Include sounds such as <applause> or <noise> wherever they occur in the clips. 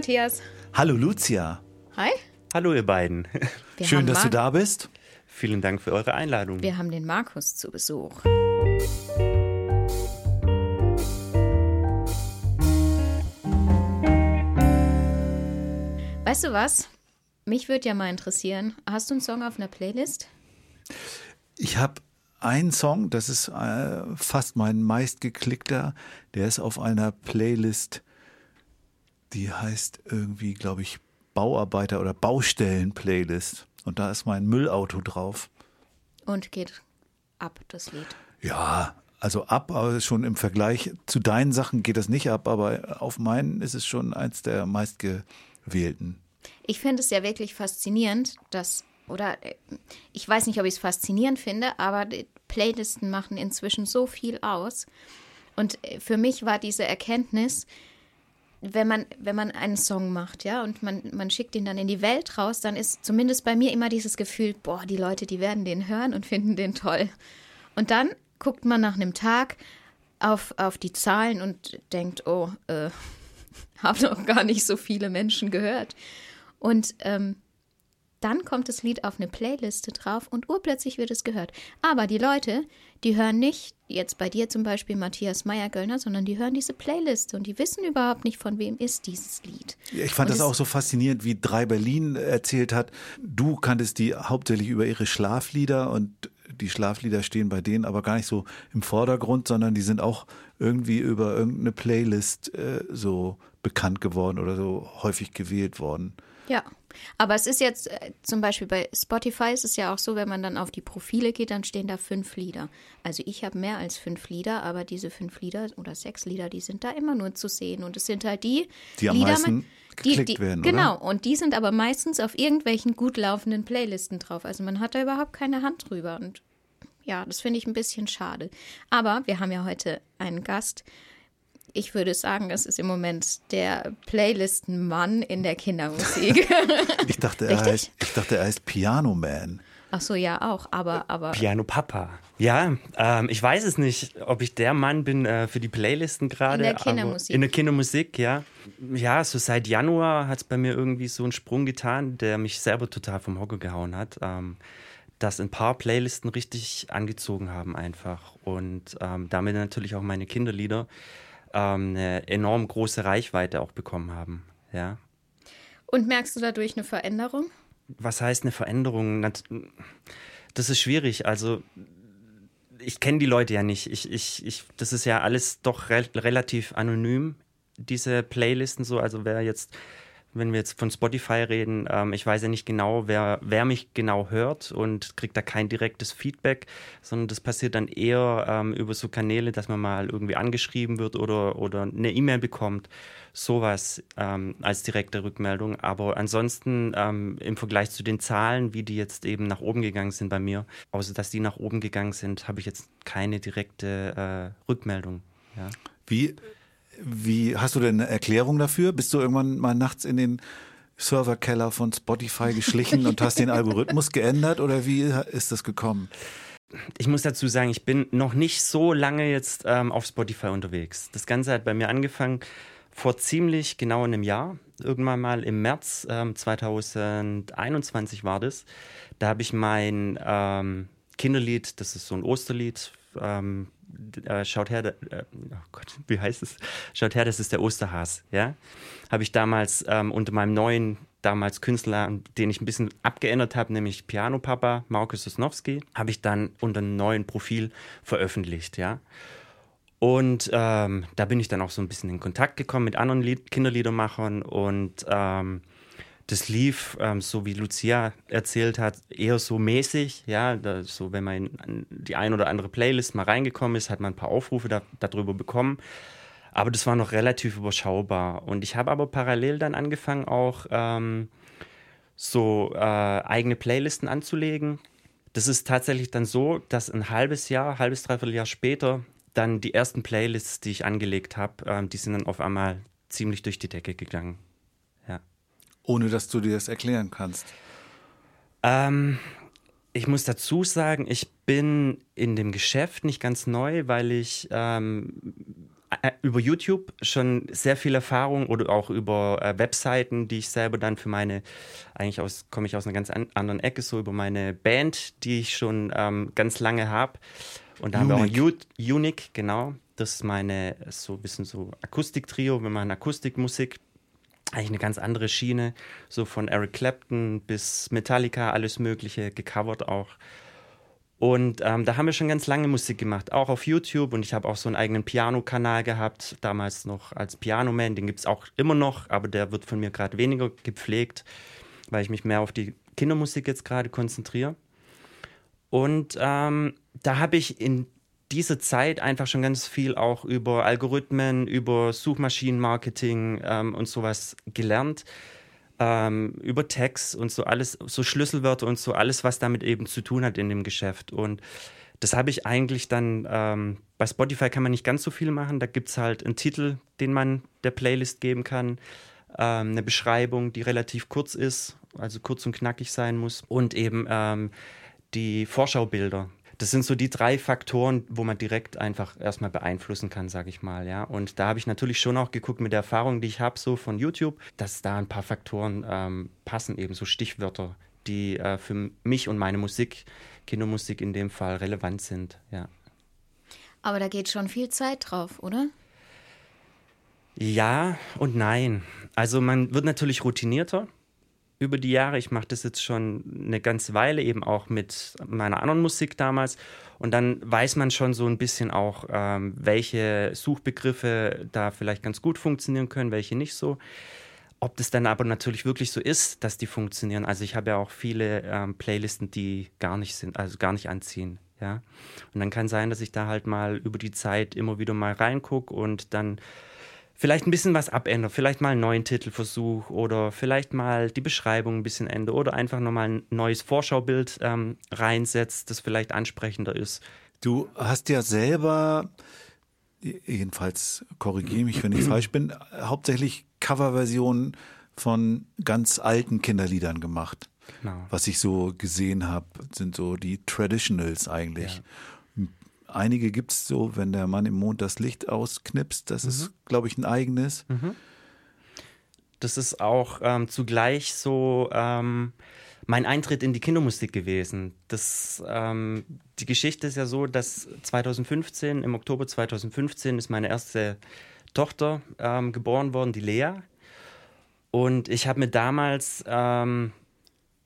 Matthias. Hallo Lucia. Hi. Hallo ihr beiden. Wir Schön, dass du Mar- da bist. Vielen Dank für eure Einladung. Wir haben den Markus zu Besuch. Weißt du was? Mich würde ja mal interessieren. Hast du einen Song auf einer Playlist? Ich habe einen Song, das ist äh, fast mein meistgeklickter. Der ist auf einer Playlist, die heißt irgendwie, glaube ich, Bauarbeiter- oder Baustellen-Playlist. Und da ist mein Müllauto drauf. Und geht ab, das Lied. Ja, also ab, aber schon im Vergleich zu deinen Sachen geht das nicht ab, aber auf meinen ist es schon eins der meistgewählten. Ich finde es ja wirklich faszinierend, dass, oder äh, ich weiß nicht, ob ich es faszinierend finde, aber die Playlisten machen inzwischen so viel aus. Und äh, für mich war diese Erkenntnis, wenn man, wenn man einen Song macht, ja, und man, man schickt ihn dann in die Welt raus, dann ist zumindest bei mir immer dieses Gefühl, boah, die Leute, die werden den hören und finden den toll. Und dann guckt man nach einem Tag auf, auf die Zahlen und denkt, oh, äh, <laughs> haben noch gar nicht so viele Menschen gehört. Und ähm, dann kommt das Lied auf eine Playliste drauf und urplötzlich wird es gehört. Aber die Leute, die hören nicht jetzt bei dir zum Beispiel Matthias Meyer-Göllner, sondern die hören diese Playliste und die wissen überhaupt nicht, von wem ist dieses Lied. Ich fand Und das es- auch so faszinierend, wie Drei Berlin erzählt hat. Du kanntest die hauptsächlich über ihre Schlaflieder und die Schlaflieder stehen bei denen aber gar nicht so im Vordergrund, sondern die sind auch irgendwie über irgendeine Playlist äh, so bekannt geworden oder so häufig gewählt worden. Ja, aber es ist jetzt äh, zum Beispiel bei Spotify ist es ja auch so, wenn man dann auf die Profile geht, dann stehen da fünf Lieder. Also ich habe mehr als fünf Lieder, aber diese fünf Lieder oder sechs Lieder, die sind da immer nur zu sehen. Und es sind halt die, Die am Lieder, meisten die, geklickt die, werden, oder? Genau, und die sind aber meistens auf irgendwelchen gut laufenden Playlisten drauf. Also man hat da überhaupt keine Hand drüber. Und ja, das finde ich ein bisschen schade. Aber wir haben ja heute einen Gast. Ich würde sagen, das ist im Moment der Playlistenmann in der Kindermusik. <laughs> Ich dachte, er Richtig? heißt, ich dachte, er heißt Piano Man. Ach so, ja, auch. Aber, aber Piano Papa. Ja, ähm, ich weiß es nicht, ob ich der Mann bin äh, für die Playlisten gerade. In der aber- Kindermusik. In der Kindermusik, ja. Ja, so seit Januar hat es bei mir irgendwie so einen Sprung getan, der mich selber total vom Hocker gehauen hat. Ähm, dass ein paar Playlisten richtig angezogen haben einfach. Und ähm, damit natürlich auch meine Kinderlieder ähm, eine enorm große Reichweite auch bekommen haben. Ja. Und merkst du dadurch eine Veränderung? was heißt eine Veränderung? Das ist schwierig. Also ich kenne die Leute ja nicht. Ich, ich, ich, das ist ja alles doch re relativ anonym, diese Playlisten so. Also wer jetzt, wenn wir jetzt von Spotify reden, ähm, ich weiß ja nicht genau, wer, wer mich genau hört und kriegt da kein direktes Feedback, sondern das passiert dann eher ähm, über so Kanäle, dass man mal irgendwie angeschrieben wird oder, oder eine E-Mail bekommt. Sowas ähm, als direkte Rückmeldung. Aber ansonsten ähm, im Vergleich zu den Zahlen, wie die jetzt eben nach oben gegangen sind bei mir, außer dass die nach oben gegangen sind, habe ich jetzt keine direkte äh, Rückmeldung. Ja. Wie, wie hast du denn eine Erklärung dafür? Bist du irgendwann mal nachts in den Serverkeller von Spotify geschlichen und hast den Algorithmus geändert oder wie ist das gekommen? Ich muss dazu sagen, ich bin noch nicht so lange jetzt ähm, auf Spotify unterwegs. Das Ganze hat bei mir angefangen vor ziemlich genau einem Jahr. Irgendwann mal im März ähm, 2021 war das. Da habe ich mein ähm, Kinderlied, das ist so ein Osterlied, ähm, äh, schaut her, äh, oh Gott, wie heißt es? Schaut her, das ist der Osterhas, ja? Habe ich damals ähm, unter meinem neuen, damals Künstler, den ich ein bisschen abgeändert habe, nämlich Piano Papa, Markus Sosnowski, habe ich dann unter einem neuen Profil veröffentlicht, ja? Und ähm, da bin ich dann auch so ein bisschen in Kontakt gekommen mit anderen Lied Kinderliedermachern und ähm, das lief, ähm, so wie Lucia erzählt hat, eher so mäßig. Ja, da, so wenn man in die ein oder andere Playlist mal reingekommen ist, hat man ein paar Aufrufe da, darüber bekommen. Aber das war noch relativ überschaubar. Und ich habe aber parallel dann angefangen, auch ähm, so äh, eigene Playlisten anzulegen. Das ist tatsächlich dann so, dass ein halbes Jahr, halbes, dreiviertel Jahr später dann die ersten Playlists, die ich angelegt habe, ähm, die sind dann auf einmal ziemlich durch die Decke gegangen. Ohne dass du dir das erklären kannst. Ähm, ich muss dazu sagen, ich bin in dem Geschäft nicht ganz neu, weil ich ähm, über YouTube schon sehr viel Erfahrung oder auch über äh, Webseiten, die ich selber dann für meine, eigentlich aus, komme ich aus einer ganz an, anderen Ecke, so über meine Band, die ich schon ähm, ganz lange habe. Und da Unique. haben wir auch Unique, genau. Das ist meine, so ein bisschen so Akustiktrio, wir machen Akustikmusik. Eigentlich eine ganz andere Schiene, so von Eric Clapton bis Metallica, alles Mögliche, gecovert auch. Und ähm, da haben wir schon ganz lange Musik gemacht, auch auf YouTube. Und ich habe auch so einen eigenen Piano-Kanal gehabt, damals noch als Pianoman. Den gibt es auch immer noch, aber der wird von mir gerade weniger gepflegt, weil ich mich mehr auf die Kindermusik jetzt gerade konzentriere. Und ähm, da habe ich in dieser Zeit einfach schon ganz viel auch über Algorithmen, über Suchmaschinenmarketing ähm, und sowas gelernt ähm, über Text und so alles, so Schlüsselwörter und so alles, was damit eben zu tun hat in dem Geschäft. Und das habe ich eigentlich dann, ähm, bei Spotify kann man nicht ganz so viel machen. Da gibt es halt einen Titel, den man der Playlist geben kann, ähm, eine Beschreibung, die relativ kurz ist, also kurz und knackig sein muss und eben ähm, die Vorschaubilder das sind so die drei Faktoren, wo man direkt einfach erstmal beeinflussen kann, sage ich mal. Ja. Und da habe ich natürlich schon auch geguckt mit der Erfahrung, die ich habe, so von YouTube, dass da ein paar Faktoren ähm, passen, eben so Stichwörter, die äh, für mich und meine Musik, Kindermusik in dem Fall, relevant sind. Ja. Aber da geht schon viel Zeit drauf, oder? Ja und nein. Also man wird natürlich routinierter über die Jahre. Ich mache das jetzt schon eine ganze Weile, eben auch mit meiner anderen Musik damals. Und dann weiß man schon so ein bisschen auch, ähm, welche Suchbegriffe da vielleicht ganz gut funktionieren können, welche nicht so. Ob das dann aber natürlich wirklich so ist, dass die funktionieren. Also ich habe ja auch viele ähm, Playlisten, die gar nicht sind, also gar nicht anziehen. Ja. Und dann kann sein, dass ich da halt mal über die Zeit immer wieder mal reingucke und dann vielleicht ein bisschen was abändern, vielleicht mal einen neuen Titelversuch oder vielleicht mal die Beschreibung ein bisschen ändern oder einfach nochmal ein neues Vorschaubild ähm, reinsetzt, das vielleicht ansprechender ist. Du hast ja selber, jedenfalls korrigiere mich, wenn ich falsch bin, hauptsächlich Coverversionen von ganz alten Kinderliedern gemacht. Genau. Was ich so gesehen habe, sind so die Traditionals eigentlich. Ja einige gibt es so, wenn der Mann im Mond das Licht ausknipst. Das mhm. ist, glaube ich, ein eigenes. Mhm. Das ist auch ähm, zugleich so ähm, mein Eintritt in die Kindermusik gewesen. Das, ähm, die Geschichte ist ja so, dass 2015, im Oktober 2015, ist meine erste Tochter ähm, geboren worden, die Lea. Und ich habe mir damals ähm,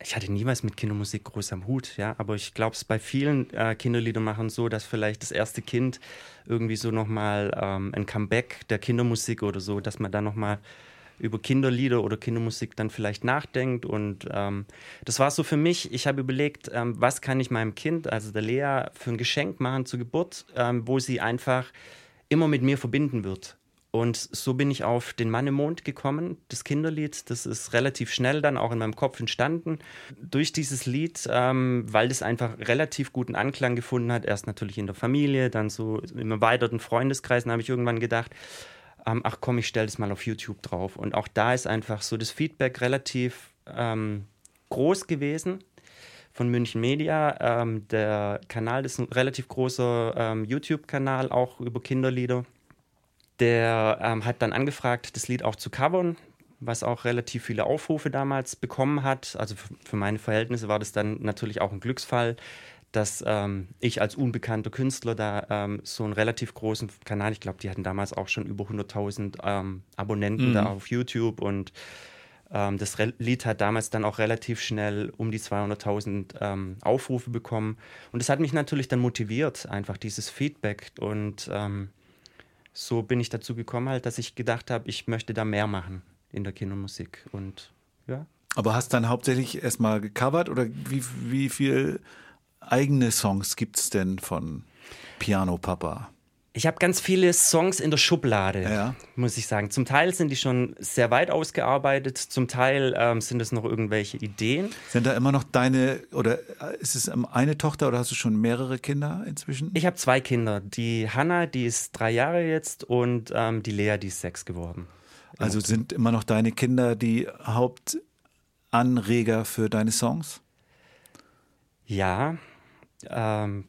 ich hatte niemals mit Kindermusik groß am Hut, ja, aber ich glaube, es bei vielen äh, Kinderliedermachern so, dass vielleicht das erste Kind irgendwie so nochmal ähm, ein Comeback der Kindermusik oder so, dass man da nochmal über Kinderlieder oder Kindermusik dann vielleicht nachdenkt. Und ähm, das war so für mich, ich habe überlegt, ähm, was kann ich meinem Kind, also der Lea, für ein Geschenk machen zur Geburt, ähm, wo sie einfach immer mit mir verbinden wird. Und so bin ich auf den Mann im Mond gekommen, das Kinderlied. Das ist relativ schnell dann auch in meinem Kopf entstanden. Durch dieses Lied, ähm, weil das einfach relativ guten Anklang gefunden hat. Erst natürlich in der Familie, dann so im erweiterten Freundeskreis. Habe ich irgendwann gedacht, ähm, ach komm, ich stelle das mal auf YouTube drauf. Und auch da ist einfach so das Feedback relativ ähm, groß gewesen von München Media. Ähm, der Kanal ist ein relativ großer ähm, YouTube-Kanal, auch über Kinderlieder. Der ähm, hat dann angefragt, das Lied auch zu covern, was auch relativ viele Aufrufe damals bekommen hat. Also für meine Verhältnisse war das dann natürlich auch ein Glücksfall, dass ähm, ich als unbekannter Künstler da ähm, so einen relativ großen Kanal, ich glaube, die hatten damals auch schon über 100.000 ähm, Abonnenten mhm. da auf YouTube und ähm, das Lied hat damals dann auch relativ schnell um die 200.000 ähm, Aufrufe bekommen und das hat mich natürlich dann motiviert, einfach dieses Feedback und ähm, so bin ich dazu gekommen, halt, dass ich gedacht habe, ich möchte da mehr machen in der Kindermusik. Und ja. Aber hast dann hauptsächlich erstmal gecovert oder wie, wie viel eigene Songs gibt es denn von Piano Papa? Ich habe ganz viele Songs in der Schublade, Ja. muss ich sagen. Zum Teil sind die schon sehr weit ausgearbeitet, zum Teil ähm, sind es noch irgendwelche Ideen. Sind da immer noch deine, oder ist es eine Tochter oder hast du schon mehrere Kinder inzwischen? Ich habe zwei Kinder. Die Hanna, die ist drei Jahre jetzt und ähm, die Lea, die ist sechs geworden. also sind immer noch deine Kinder die Hauptanreger für deine Songs? Ja, ähm,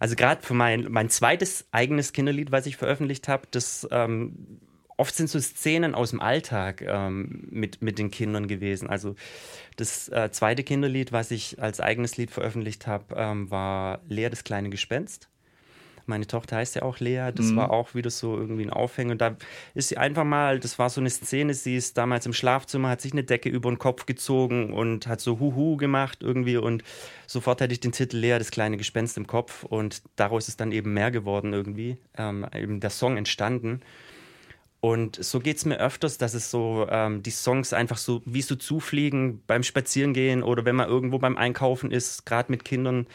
also gerade für mein, mein zweites eigenes Kinderlied, was ich veröffentlicht habe, das ähm, oft sind so Szenen aus dem Alltag ähm, mit, mit den Kindern gewesen. Also das äh, zweite Kinderlied, was ich als eigenes Lied veröffentlicht habe, ähm, war Lea das kleine Gespenst. Meine Tochter heißt ja auch Lea. Das war auch wieder so irgendwie ein Aufhänger. Und da ist sie einfach mal, das war so eine Szene, sie ist damals im Schlafzimmer, hat sich eine Decke über den Kopf gezogen und hat so Huhu gemacht irgendwie. Und sofort hatte ich den Titel Lea, das kleine Gespenst im Kopf. Und daraus ist dann eben mehr geworden irgendwie. Ähm, eben der Song entstanden. Und so geht es mir öfters, dass es so ähm, die Songs einfach so wie so zufliegen beim Spazierengehen oder wenn man irgendwo beim Einkaufen ist, gerade mit Kindern,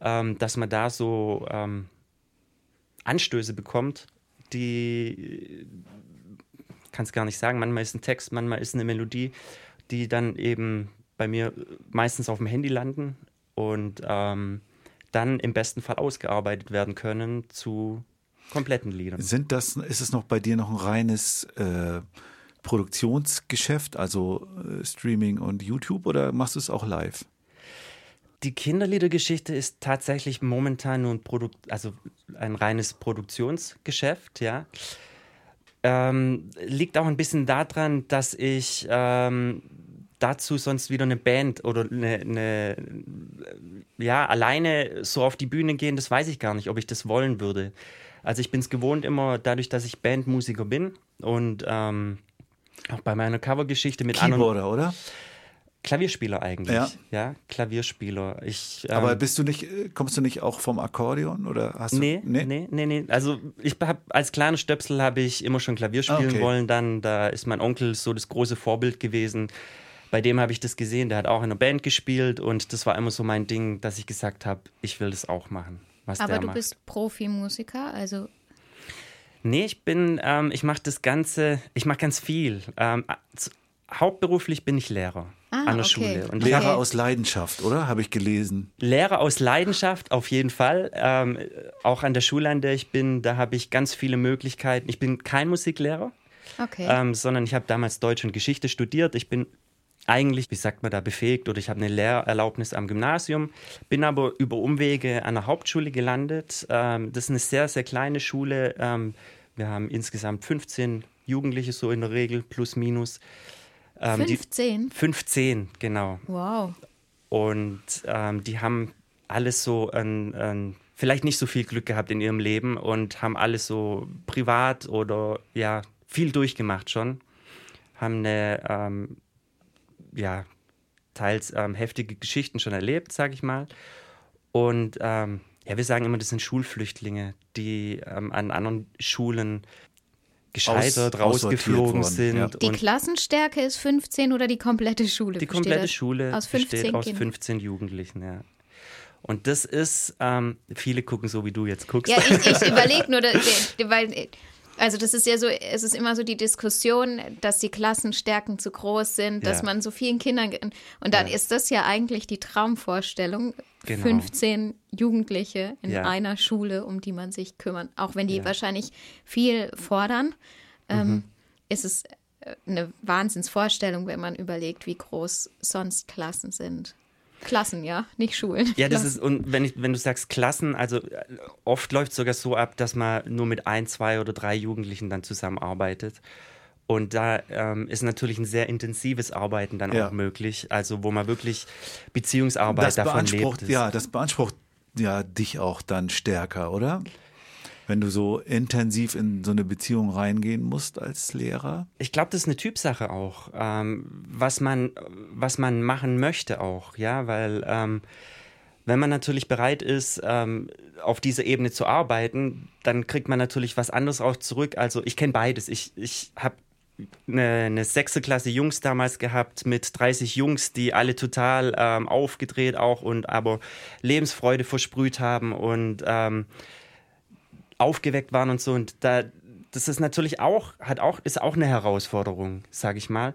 ähm, dass man da so ähm, Anstöße bekommt, die kann es gar nicht sagen. Manchmal ist ein Text, manchmal ist eine Melodie, die dann eben bei mir meistens auf dem Handy landen und ähm, dann im besten Fall ausgearbeitet werden können zu kompletten Liedern. Sind das, ist es noch bei dir noch ein reines äh, Produktionsgeschäft, also äh, Streaming und YouTube oder machst du es auch live? Die Kinderliedergeschichte ist tatsächlich momentan nur ein Produkt, also ein reines Produktionsgeschäft, ja. Ähm, liegt auch ein bisschen daran, dass ich ähm, dazu sonst wieder eine Band oder eine, eine, ja, alleine so auf die Bühne gehen, das weiß ich gar nicht, ob ich das wollen würde. Also ich bin es gewohnt immer, dadurch, dass ich Bandmusiker bin und ähm, auch bei meiner Covergeschichte mit anderen Keyboarder, oder? Klavierspieler eigentlich. Ja. Ja, Klavierspieler. Ich, ähm, Aber bist du nicht, äh, kommst du nicht auch vom Akkordeon oder hast du? Nee, nee, nee, nee, Also ich habe als kleiner Stöpsel habe ich immer schon Klavier spielen Ah, okay. wollen. Dann da ist mein Onkel so das große Vorbild gewesen. Bei dem habe ich das gesehen. Der hat auch in einer Band gespielt und das war immer so mein Ding, dass ich gesagt habe, ich will das auch machen. Was Aber der du macht. bist Profimusiker, also Nee, ich bin, ähm, ich mache das Ganze, ich mache ganz viel. Ähm, hauptberuflich bin ich Lehrer Ah, an der okay. Schule. Und Lehrer Okay. aus Leidenschaft, oder? Habe ich gelesen. Lehrer aus Leidenschaft, auf jeden Fall. Ähm, auch an der Schule, an der ich bin, da habe ich ganz viele Möglichkeiten. Ich bin kein Musiklehrer, okay. ähm, sondern ich habe damals Deutsch und Geschichte studiert. Ich bin eigentlich, wie sagt man da, befähigt oder ich habe eine Lehrerlaubnis am Gymnasium, bin aber über Umwege an der Hauptschule gelandet. Ähm, das ist eine sehr, sehr kleine Schule. Ähm, wir haben insgesamt 15 Jugendliche so in der Regel, plus minus. Ähm, die- 15? 15, genau. Wow. Und ähm, die haben alles so ein, ein, vielleicht nicht so viel Glück gehabt in ihrem Leben und haben alles so privat oder ja, viel durchgemacht schon. Haben eine, ähm, ja, teils ähm, heftige Geschichten schon erlebt, sag ich mal. Und ähm, ja, wir sagen immer, das sind Schulflüchtlinge, die ähm, an anderen Schulen gescheitert, Aus- rausgeflogen worden, ja. sind. Die Klassenstärke ist 15 oder die komplette Schule? die besteht komplette Schule aus 15 besteht aus Kindern? 15 Jugendlichen, ja. Und das ist, ähm, viele gucken so, wie du jetzt guckst. Ja, ich, ich <laughs> überlege nur, weil, also das ist ja so, es ist immer so die Diskussion, dass die Klassenstärken zu groß sind, dass Ja. man so vielen Kindern, und dann Ja. ist das ja eigentlich die Traumvorstellung, Genau. 15 Jugendliche in Ja. einer Schule, um die man sich kümmert, auch wenn die wahrscheinlich viel fordern, ähm, ist es äh, eine Wahnsinnsvorstellung, wenn man überlegt, wie groß sonst Klassen sind. Klassen, ja, nicht Schulen. Ja, das Klassen. ist, und wenn, ich, wenn du sagst Klassen, also äh, oft läuft es sogar so ab, dass man nur mit ein, zwei oder drei Jugendlichen dann zusammenarbeitet. Und da ähm, ist natürlich ein sehr intensives Arbeiten dann Ja. auch möglich, also wo man wirklich Beziehungsarbeit Das davon beansprucht, lebt. ja, das beansprucht ja dich auch dann stärker, oder? Wenn du so intensiv in so eine Beziehung reingehen musst als Lehrer. Ich glaube, das ist eine Typsache auch, ähm, was man, was man machen möchte auch, ja, weil ähm, wenn man natürlich bereit ist, ähm, auf dieser Ebene zu arbeiten, dann kriegt man natürlich was anderes auch zurück. Also ich kenne beides. Ich, ich habe eine, eine sechste Klasse Jungs damals gehabt mit 30 Jungs, die alle total ähm, aufgedreht auch und aber Lebensfreude versprüht haben und ähm, aufgeweckt waren und so. Und da, das ist natürlich auch, hat auch, ist auch eine Herausforderung, sage ich mal.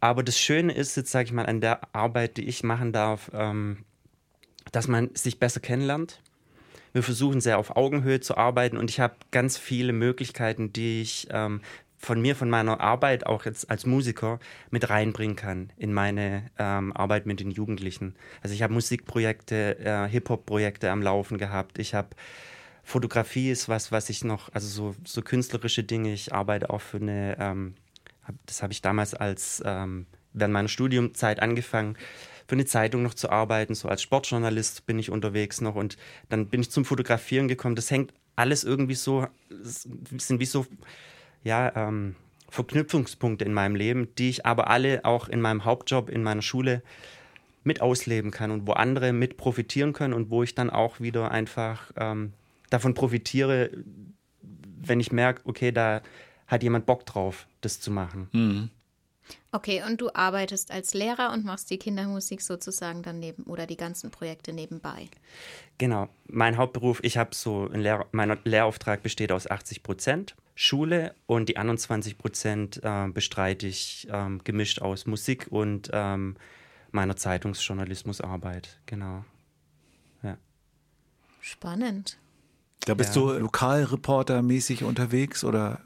Aber das Schöne ist jetzt, sage ich mal, an der Arbeit, die ich machen darf, ähm, dass man sich besser kennenlernt. Wir versuchen sehr auf Augenhöhe zu arbeiten und ich habe ganz viele Möglichkeiten, die ich ähm, von mir, von meiner Arbeit auch jetzt als Musiker mit reinbringen kann in meine ähm, Arbeit mit den Jugendlichen. Also ich habe Musikprojekte, äh, Hip-Hop-Projekte am Laufen gehabt. Ich habe Fotografie ist was, was ich noch, also so, so künstlerische Dinge. Ich arbeite auch für eine, ähm, das habe ich damals als ähm, während meiner Studiumzeit angefangen, für eine Zeitung noch zu arbeiten. So als Sportjournalist bin ich unterwegs noch und dann bin ich zum Fotografieren gekommen. Das hängt alles irgendwie so, sind wie so, ja, ähm, Verknüpfungspunkte in meinem Leben, die ich aber alle auch in meinem Hauptjob, in meiner Schule mit ausleben kann und wo andere mit profitieren können und wo ich dann auch wieder einfach ähm, davon profitiere, wenn ich merke, okay, da hat jemand Bock drauf, das zu machen. Mhm. Okay, und du arbeitest als Lehrer und machst die Kindermusik sozusagen daneben oder die ganzen Projekte nebenbei. Genau, mein Hauptberuf, ich habe so, ein Lehr mein Lehrauftrag besteht aus 80 Prozent Schule und die anderen 20 Prozent äh, bestreite ich ähm, gemischt aus Musik und ähm, meiner Zeitungsjournalismusarbeit. Genau. Ja. Spannend. Da bist Ja. du Lokalreporter-mäßig unterwegs oder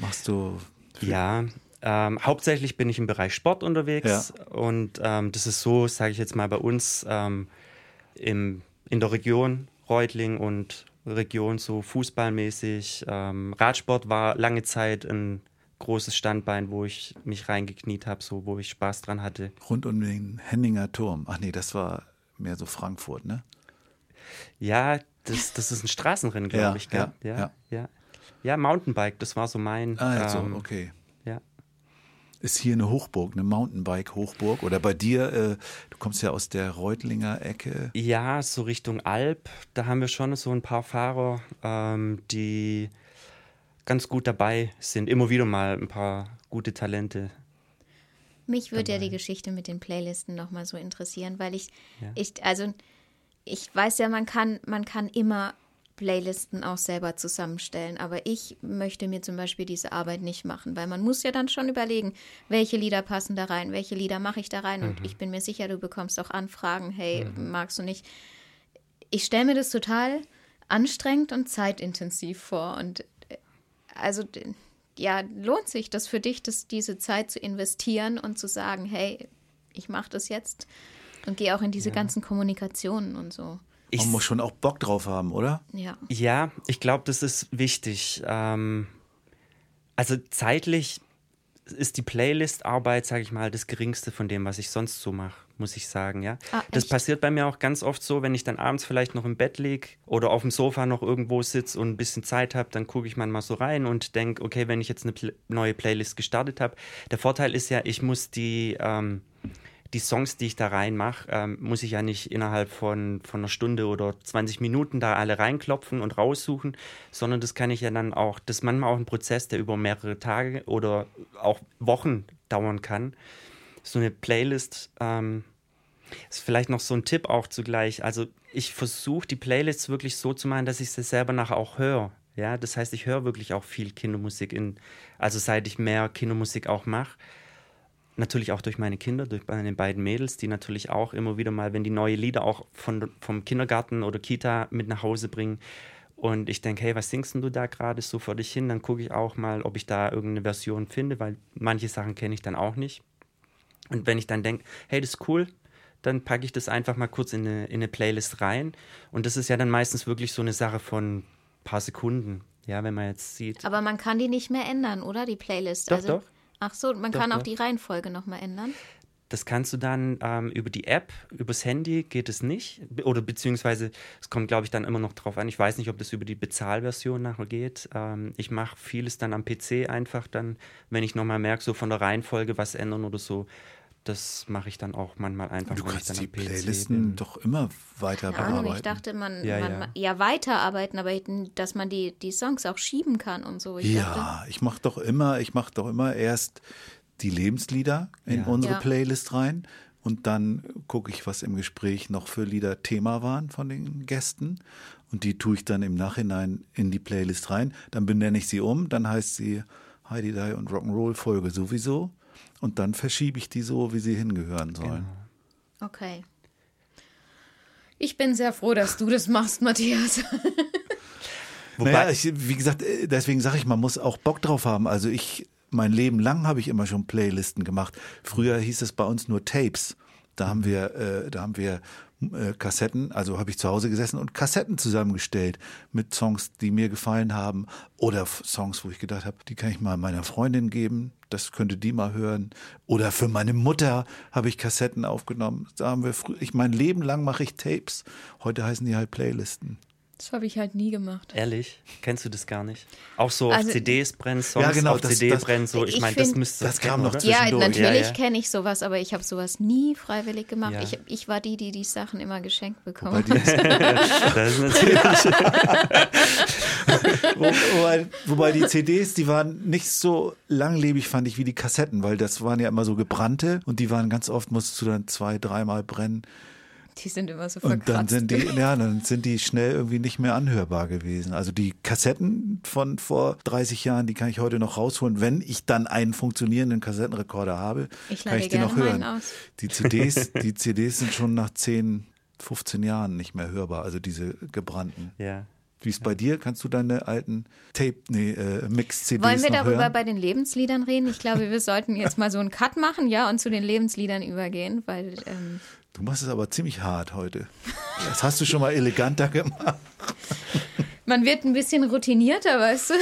machst du. Ja, ähm, hauptsächlich bin ich im Bereich Sport unterwegs und ähm, das ist so, sage ich jetzt mal, bei uns ähm, im, in der Region Reutling und Region so fußballmäßig. Ähm, Radsport war lange Zeit ein großes Standbein, wo ich mich reingekniet habe, so wo ich Spaß dran hatte. Rund um den Henninger Turm. Ach nee, das war mehr so Frankfurt, ne? Ja, das, das ist ein Straßenrennen, glaube Ja, ich. Gell? ja, ja, ja. ja. Ja, Mountainbike, das war so mein. Ah, also, ähm, okay. Ja. Ist hier eine Hochburg, eine Mountainbike-Hochburg? Oder bei dir, äh, du kommst ja aus der Reutlinger Ecke. Ja, so Richtung Alp, da haben wir schon so ein paar Fahrer, ähm, die ganz gut dabei sind. Immer wieder mal ein paar gute Talente. Mich würde ja die Geschichte mit den Playlisten nochmal so interessieren, weil ich, Ja. ich, also ich weiß ja, man kann, man kann immer Playlisten auch selber zusammenstellen, aber ich möchte mir zum Beispiel diese Arbeit nicht machen, weil man muss ja dann schon überlegen, welche Lieder passen da rein, welche Lieder mache ich da rein und ich bin mir sicher, du bekommst auch Anfragen, hey, magst du nicht? Ich stelle mir das total anstrengend und zeitintensiv vor und äh, also ja, lohnt sich das für dich, das, diese Zeit zu investieren und zu sagen, hey, ich mache das jetzt und gehe auch in diese ganzen Kommunikationen und so. Ich, Man muss schon auch Bock drauf haben, oder? Ja. ja, ich glaube, das ist wichtig. Ähm, also zeitlich ist die Playlist-Arbeit, sage ich mal, das geringste von dem, was ich sonst so mache, muss ich sagen, ja. Ah, das passiert bei mir auch ganz oft so, wenn ich dann abends vielleicht noch im Bett lieg oder auf dem Sofa noch irgendwo sitze und ein bisschen Zeit habe, dann gucke ich manchmal so rein und denke, okay, wenn ich jetzt eine Pl neue Playlist gestartet habe, der Vorteil ist ja, ich muss die, ähm, die Songs, die ich da reinmache, ähm, muss ich ja nicht innerhalb von, von einer Stunde oder 20 Minuten da alle reinklopfen und raussuchen, sondern das kann ich ja dann auch, das ist manchmal auch ein Prozess, der über mehrere Tage oder auch Wochen dauern kann. So eine Playlist ähm, ist vielleicht noch so ein Tipp auch zugleich. Also ich versuche die Playlists wirklich so zu machen, dass ich sie selber nachher auch höre. Ja, das heißt, ich höre wirklich auch viel Kindermusik in, also seit ich mehr Kindermusik auch mache. Natürlich auch durch meine Kinder, durch meine beiden Mädels, die natürlich auch immer wieder mal, wenn die neue Lieder auch von, vom Kindergarten oder Kita mit nach Hause bringen. Und ich denke, hey, was singst denn du da gerade so vor dich hin? Dann gucke ich auch mal, ob ich da irgendeine Version finde, weil manche Sachen kenne ich dann auch nicht. Und wenn ich dann denke, hey, das ist cool, dann packe ich das einfach mal kurz in eine, in eine Playlist rein. Und das ist ja dann meistens wirklich so eine Sache von ein paar Sekunden. Ja, wenn man jetzt sieht. Aber man kann die nicht mehr ändern, oder? Die Playlist. Doch, also, doch. Ach so, man Doch, kann auch die Reihenfolge nochmal ändern. Das kannst du dann ähm, über die App, übers Handy geht es nicht. Oder beziehungsweise, es kommt, glaube ich, dann immer noch drauf an. Ich weiß nicht, ob das über die Bezahlversion nachher geht. Ähm, ich mache vieles dann am PC einfach dann, wenn ich nochmal merke, so von der Reihenfolge was ändern oder so, das mache ich dann auch manchmal einfach, Du kannst dann die Playlisten bin. doch immer weiter Keine Ahnung, bearbeiten. ich dachte, man, Ja, man ja. ja. weiterarbeiten, aber dass man die, die Songs auch schieben kann und so. Ich dachte, Ja, ich mache doch immer, ich mache doch immer erst die Lebenslieder in Ja. unsere Ja. Playlist rein und dann gucke ich, was im Gespräch noch für Lieder Thema waren von den Gästen und die tue ich dann im Nachhinein in die Playlist rein. Dann benenne ich sie um, dann heißt sie Heidi Die und Rock'n'Roll Folge sowieso und dann verschiebe ich die so, wie sie hingehören sollen. Okay. Ich bin sehr froh, dass du das machst, Matthias. <laughs> Wobei, naja, ich, wie gesagt, äh, deswegen sage ich, man muss auch Bock drauf haben. Also ich, mein Leben lang habe ich immer schon Playlisten gemacht. Früher hieß es bei uns nur Tapes. Da haben wir, äh, da haben wir äh, Kassetten, also habe ich zu Hause gesessen und Kassetten zusammengestellt mit Songs, die mir gefallen haben oder Songs, wo ich gedacht habe, die kann ich mal meiner Freundin geben, das könnte die mal hören. Oder für meine Mutter habe ich Kassetten aufgenommen. Da haben wir früh, ich mein Leben lang mache ich Tapes. Heute heißen die halt Playlisten. Das habe ich halt nie gemacht. ehrlich, kennst du das gar nicht? Auch so auf Also- CDs brennen, Songs Ja, genau, auf das- CD das- brennen, so. Ich Ich meine, das müsste Das kam noch Ja, natürlich Ja, ja. kenne ich sowas, aber ich habe sowas nie freiwillig gemacht. Ja. Ich, ich war die, die die Sachen immer geschenkt bekommen. ist <laughs> Das ist natürlich <laughs> Wo, wobei, wobei die CDs, die waren nicht so langlebig, fand ich, wie die Kassetten, weil das waren ja immer so gebrannte und die waren ganz oft, musst du dann zwei, dreimal brennen. Die sind immer so Und dann verkratzt. sind die, <laughs> ja, dann sind die schnell irgendwie nicht mehr anhörbar gewesen. Also die Kassetten von vor 30 Jahren, die kann ich heute noch rausholen, wenn ich dann einen funktionierenden Kassettenrekorder habe, Ich kann ich die noch hören. Die CDs, die CDs sind schon nach 10, 15 Jahren nicht mehr hörbar, also diese gebrannten. ja. Wie ist bei dir? Kannst du deine alten Tape, nee, äh, Mix-CDs Wollen wir noch darüber hören? bei den Lebensliedern reden? Ich glaube, wir sollten jetzt mal so einen Cut machen, ja, und zu den Lebensliedern übergehen, weil ähm, Du machst es aber ziemlich hart heute. Das hast du schon mal eleganter gemacht. man wird ein bisschen routinierter, weißt du?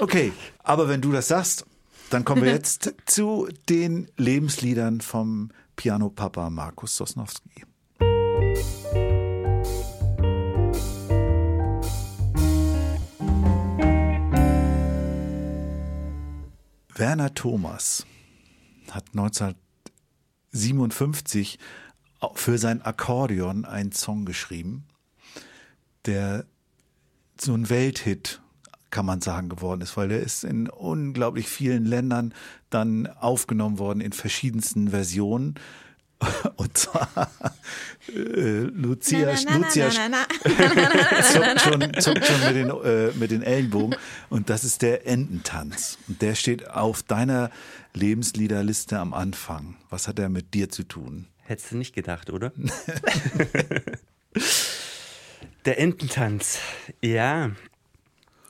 Okay, aber wenn du das sagst, dann kommen wir jetzt zu den Lebensliedern vom Piano-Papa Markus Sosnowski. Werner Thomas hat 1957 für sein Akkordeon einen Song geschrieben, der so ein Welthit, kann man sagen, geworden ist, weil der ist in unglaublich vielen Ländern dann aufgenommen worden in verschiedensten Versionen. <laughs> Und zwar äh, Lucia, Lucia <laughs> zuckt schon, zuckt schon mit, den, äh, mit den Ellenbogen. Und das ist der Ententanz. Und der steht auf deiner Lebensliederliste am Anfang. Was hat er mit dir zu tun? Hättest du nicht gedacht, oder? <laughs> <laughs> Der Ententanz. Ja.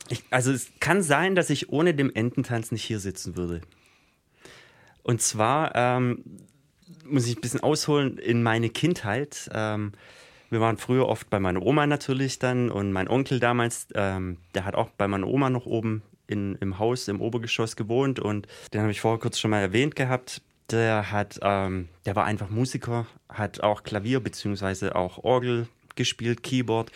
Ich, also es kann sein, dass ich ohne den Ententanz nicht hier sitzen würde. Und zwar ähm, muss ich ein bisschen ausholen in meine Kindheit. Ähm, wir waren früher oft bei meiner Oma natürlich dann und mein Onkel damals, ähm, der hat auch bei meiner Oma noch oben in, im Haus im Obergeschoss gewohnt und den habe ich vorher kurz schon mal erwähnt gehabt. Der hat, ähm, der war einfach Musiker, hat auch Klavier beziehungsweise auch Orgel gespielt, Keyboard,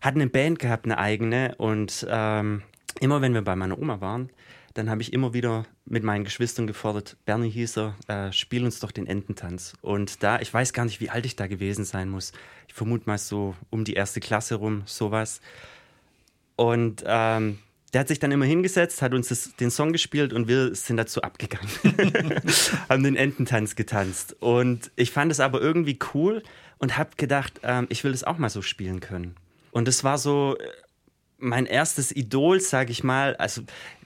hat eine Band gehabt, eine eigene und ähm, immer wenn wir bei meiner Oma waren, dann habe ich immer wieder mit meinen Geschwistern gefordert, Bernie hieß er, äh, spiel uns doch den Ententanz. Und da, ich weiß gar nicht, wie alt ich da gewesen sein muss. Ich vermute mal so um die erste Klasse rum, sowas. Und ähm, der hat sich dann immer hingesetzt, hat uns das, den Song gespielt und wir sind dazu abgegangen. <laughs> haben den Ententanz getanzt. Und ich fand es aber irgendwie cool und habe gedacht, ähm, ich will das auch mal so spielen können. Und das war so äh, mein erstes Idol, sag ich mal. Also,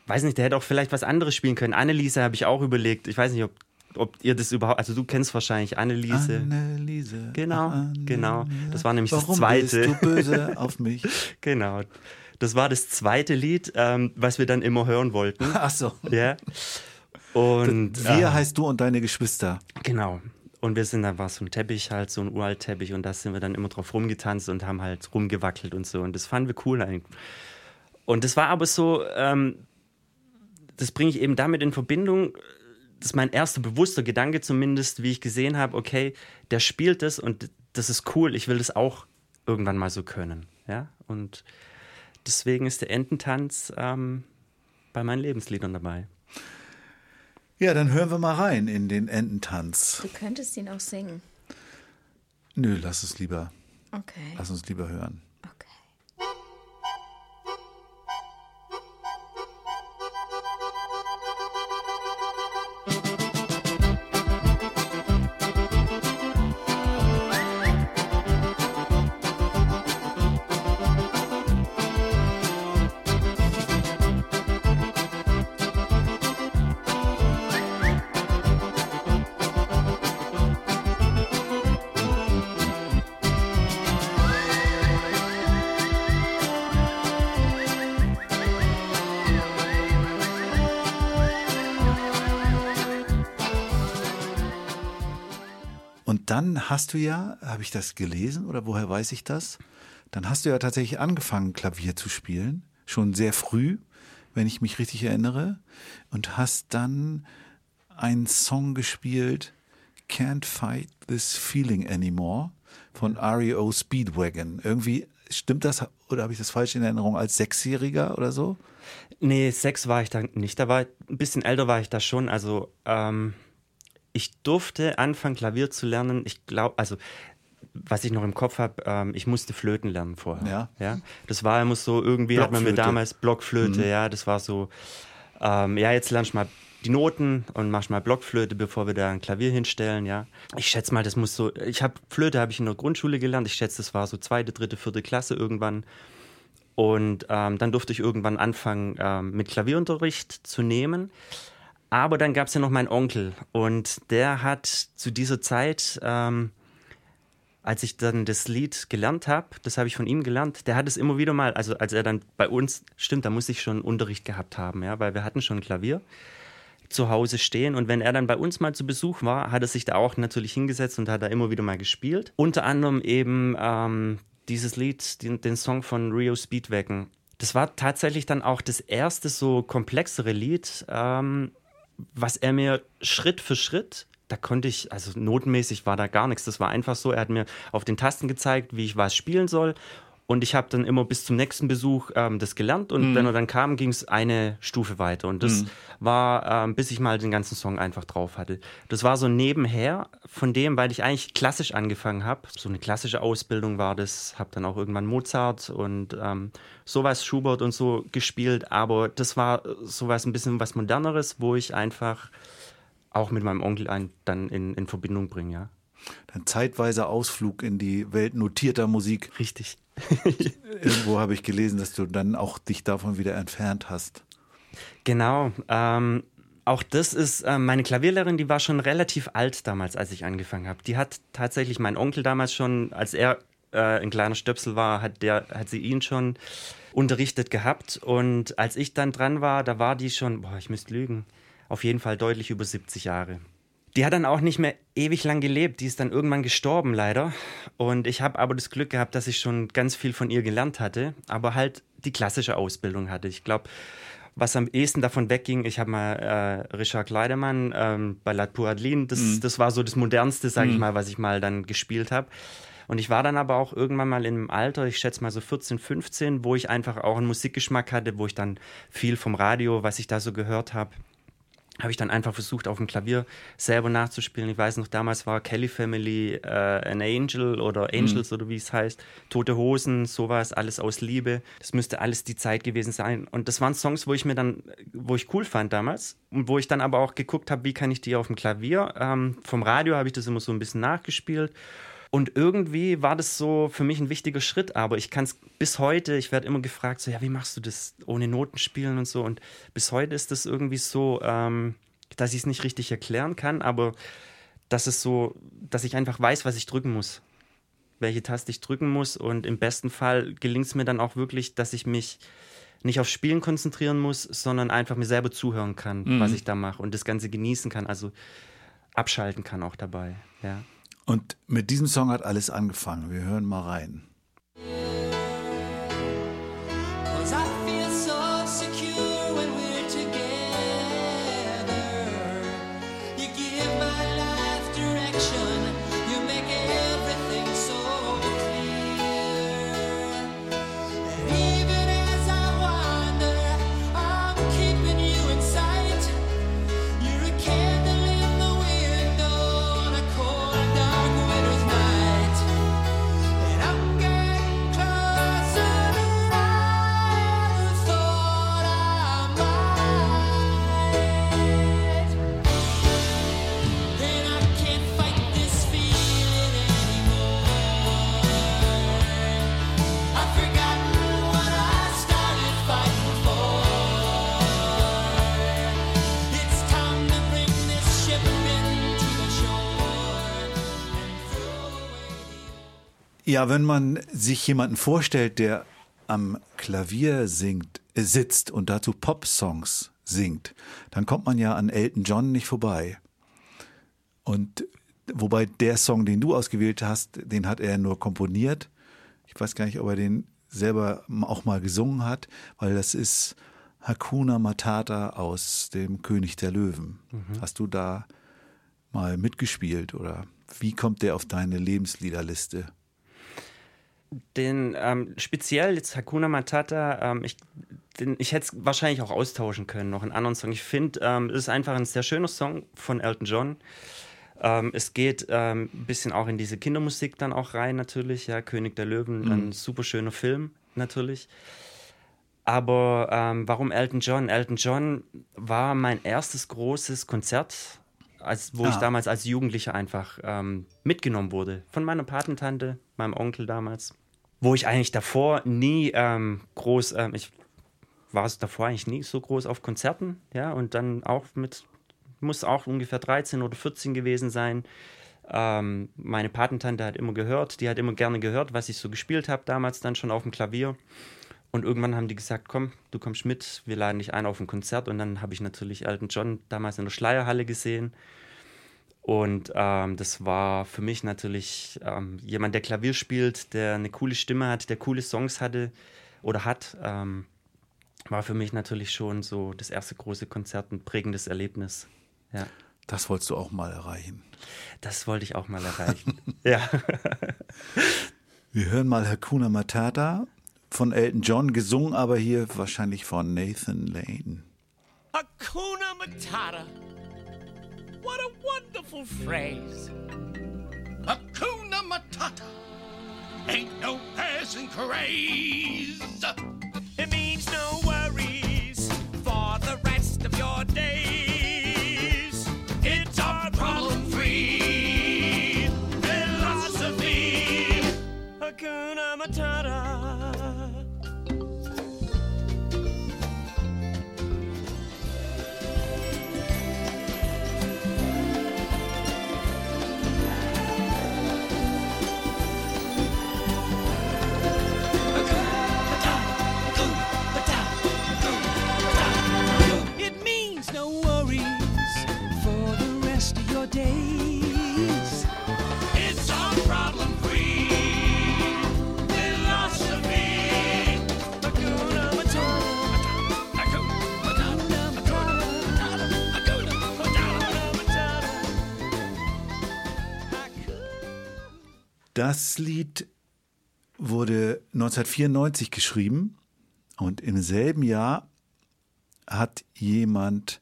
weiß nicht, der hätte auch vielleicht was anderes spielen können. Anneliese habe ich auch überlegt. Ich weiß nicht, ob, ob ihr das überhaupt, also du kennst wahrscheinlich Anneliese. Anneliese. Genau, Anneliese. genau. Das war nämlich das Warum zweite. bist du böse auf mich? <laughs> Genau. Das war das zweite Lied, ähm, was wir dann immer hören wollten. <laughs> Ach so. Ja. Und Wir äh, heißt du und deine Geschwister. genau. Und wir sind, da war so ein Teppich halt, so ein uralt Teppich und da sind wir dann immer drauf rumgetanzt und haben halt rumgewackelt und so. Und das fanden wir cool eigentlich. Und das war aber so, ähm, das bringe ich eben damit in Verbindung, das ist mein erster bewusster Gedanke zumindest, wie ich gesehen habe, okay, der spielt das und das ist cool, ich will das auch irgendwann mal so können. Ja, und deswegen ist der Ententanz ähm, bei meinen Lebensliedern dabei. Ja, dann hören wir mal rein in den Ententanz. Du könntest ihn auch singen. Nö, lass es lieber. Okay. Lass uns lieber hören. Dann hast du ja, habe ich das gelesen oder woher weiß ich das? Dann hast du ja tatsächlich angefangen, Klavier zu spielen, schon sehr früh, wenn ich mich richtig erinnere, und hast dann einen Song gespielt, Can't Fight This Feeling Anymore von REO Speedwagon. Irgendwie stimmt das oder habe ich das falsch in Erinnerung als Sechsjähriger oder so? Nee, sechs war ich da nicht. Da war ein bisschen älter war ich da schon. Also ähm, ich durfte anfangen, Klavier zu lernen. Ich glaube, also was ich noch im Kopf habe, ähm, ich musste Flöten lernen vorher. Ja. ja. Das war immer so, irgendwie hat man mir damals Blockflöte, ja, das war so, ähm, ja, jetzt lernst du mal die Noten und machst mal Blockflöte, bevor wir da ein Klavier hinstellen, ja. Ich schätze mal, das muss so, ich habe Flöte habe ich in der Grundschule gelernt. Ich schätze, das war so zweite, dritte, vierte Klasse irgendwann. Und ähm, dann durfte ich irgendwann anfangen, ähm, mit Klavierunterricht zu nehmen. Aber dann gab es ja noch meinen Onkel und der hat zu dieser Zeit, ähm, als ich dann das Lied gelernt habe, das habe ich von ihm gelernt, der hat es immer wieder mal, also als er dann bei uns, stimmt, da muss ich schon Unterricht gehabt haben, ja, weil wir hatten schon Klavier zu Hause stehen und wenn er dann bei uns mal zu Besuch war, hat er sich da auch natürlich hingesetzt und hat da immer wieder mal gespielt. Unter anderem eben ähm, dieses Lied, den, den Song von Rio Speedwagon. Das war tatsächlich dann auch das erste so komplexere Lied, ähm, was er mir Schritt für Schritt, da konnte ich, also notenmäßig war da gar nichts. Das war einfach so, er hat mir auf den Tasten gezeigt, wie ich was spielen soll. Und ich habe dann immer bis zum nächsten Besuch ähm, das gelernt. Und wenn er dann kam, ging es eine Stufe weiter. Und das war, ähm, bis ich mal den ganzen Song einfach drauf hatte. Das war so nebenher von dem, weil ich eigentlich klassisch angefangen habe. So eine klassische Ausbildung war das. Habe dann auch irgendwann Mozart und ähm, sowas, Schubert und so gespielt. Aber das war sowas ein bisschen was Moderneres, wo ich einfach auch mit meinem Onkel ein, dann in, in Verbindung bringe, ja. Ein zeitweiser Ausflug in die Welt notierter Musik. Richtig. <laughs> Irgendwo habe ich gelesen, dass du dann auch dich davon wieder entfernt hast. Genau. Ähm, auch das ist, äh, meine Klavierlehrerin, die war schon relativ alt damals, als ich angefangen habe. Die hat tatsächlich mein Onkel damals schon, als er äh, ein kleiner Stöpsel war, hat, der, hat sie ihn schon unterrichtet gehabt. Und als ich dann dran war, da war die schon, boah, ich müsste lügen, auf jeden Fall deutlich über 70 Jahre. Die hat dann auch nicht mehr ewig lang gelebt. Die ist dann irgendwann gestorben, leider. Und ich habe aber das Glück gehabt, dass ich schon ganz viel von ihr gelernt hatte, aber halt die klassische Ausbildung hatte. Ich glaube, was am ehesten davon wegging, ich habe mal äh, Richard Kleidermann ähm, bei Lat Adlin, das, das war so das Modernste, sage ich mal, was ich mal dann gespielt habe. Und ich war dann aber auch irgendwann mal in einem Alter, ich schätze mal so 14, 15, wo ich einfach auch einen Musikgeschmack hatte, wo ich dann viel vom Radio, was ich da so gehört habe, habe ich dann einfach versucht, auf dem Klavier selber nachzuspielen. Ich weiß noch, damals war Kelly Family äh, an Angel oder Angels oder wie es heißt, Tote Hosen, sowas, alles aus Liebe. Das müsste alles die Zeit gewesen sein. Und das waren Songs, wo ich mir dann, wo ich cool fand damals und wo ich dann aber auch geguckt habe, wie kann ich die auf dem Klavier. Ähm, vom Radio habe ich das immer so ein bisschen nachgespielt. Und irgendwie war das so für mich ein wichtiger Schritt, aber ich kann es bis heute, ich werde immer gefragt, so, ja, wie machst du das ohne Noten spielen und so. Und bis heute ist das irgendwie so, ähm, dass ich es nicht richtig erklären kann, aber dass es so, dass ich einfach weiß, was ich drücken muss. Welche Taste ich drücken muss. Und im besten Fall gelingt es mir dann auch wirklich, dass ich mich nicht auf Spielen konzentrieren muss, sondern einfach mir selber zuhören kann, was ich da mache und das Ganze genießen kann, also abschalten kann auch dabei. Ja. Und mit diesem Song hat alles angefangen. Wir hören mal rein. Ja, wenn man sich jemanden vorstellt, der am Klavier singt, äh, sitzt und dazu Pop-Songs singt, dann kommt man ja an Elton John nicht vorbei. Und wobei der Song, den du ausgewählt hast, den hat er nur komponiert. Ich weiß gar nicht, ob er den selber auch mal gesungen hat, weil das ist Hakuna Matata aus dem König der Löwen. Hast du da mal mitgespielt oder wie kommt der auf deine Lebensliederliste? Den ähm, speziell jetzt Hakuna Matata, ähm, ich, den, ich hätte es wahrscheinlich auch austauschen können, noch einen anderen Song. Ich finde, ähm, es ist einfach ein sehr schöner Song von Elton John. Ähm, es geht ähm, ein bisschen auch in diese Kindermusik dann auch rein, natürlich. Ja, König der Löwen, ein super schöner Film, natürlich. Aber ähm, warum Elton John? Elton John war mein erstes großes Konzert, als, wo ich Ah. damals als Jugendlicher einfach ähm, mitgenommen wurde. Von meiner Patentante, meinem Onkel damals. Wo ich eigentlich davor nie ähm, groß, ähm, ich war es davor eigentlich nie so groß auf Konzerten, ja, und dann auch mit, muss auch ungefähr 13 oder 14 gewesen sein. Ähm, meine Patentante hat immer gehört, die hat immer gerne gehört, was ich so gespielt habe, damals dann schon auf dem Klavier. Und irgendwann haben die gesagt, komm, du kommst mit, wir laden dich ein auf ein Konzert. Und dann habe ich natürlich Elton John damals in der Schleierhalle gesehen. Und ähm, das war für mich natürlich ähm, jemand, der Klavier spielt, der eine coole Stimme hat, der coole Songs hatte oder hat. Ähm, war für mich natürlich schon so das erste große Konzert, ein prägendes Erlebnis. Ja, Das wolltest du auch mal erreichen. das wollte ich auch mal erreichen. <laughs> ja. Wir hören mal Hakuna Matata von Elton John, gesungen aber hier wahrscheinlich von Nathan Lane. Hakuna Matata. What a wonderful phrase. Hakuna Matata. Ain't no passing craze. Das Lied wurde 1994 geschrieben und im selben Jahr hat jemand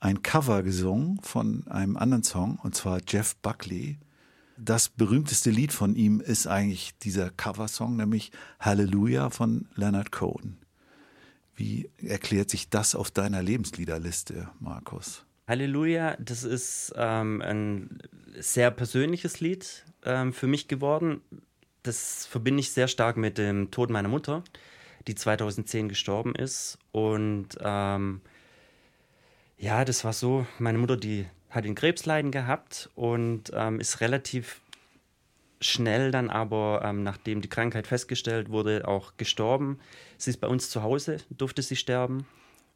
ein Cover gesungen von einem anderen Song, und zwar Jeff Buckley. Das berühmteste Lied von ihm ist eigentlich dieser Coversong, nämlich Hallelujah von Leonard Cohen. Wie erklärt sich das auf deiner Lebensliederliste, Markus? Halleluja, das ist ähm, ein sehr persönliches Lied ähm, für mich geworden. Das verbinde ich sehr stark mit dem Tod meiner Mutter, die 2010 gestorben ist. Und ähm, ja, das war so, meine Mutter, die hat den Krebsleiden gehabt und ähm, ist relativ schnell dann aber, ähm, nachdem die Krankheit festgestellt wurde, auch gestorben. Sie ist bei uns zu Hause, durfte sie sterben.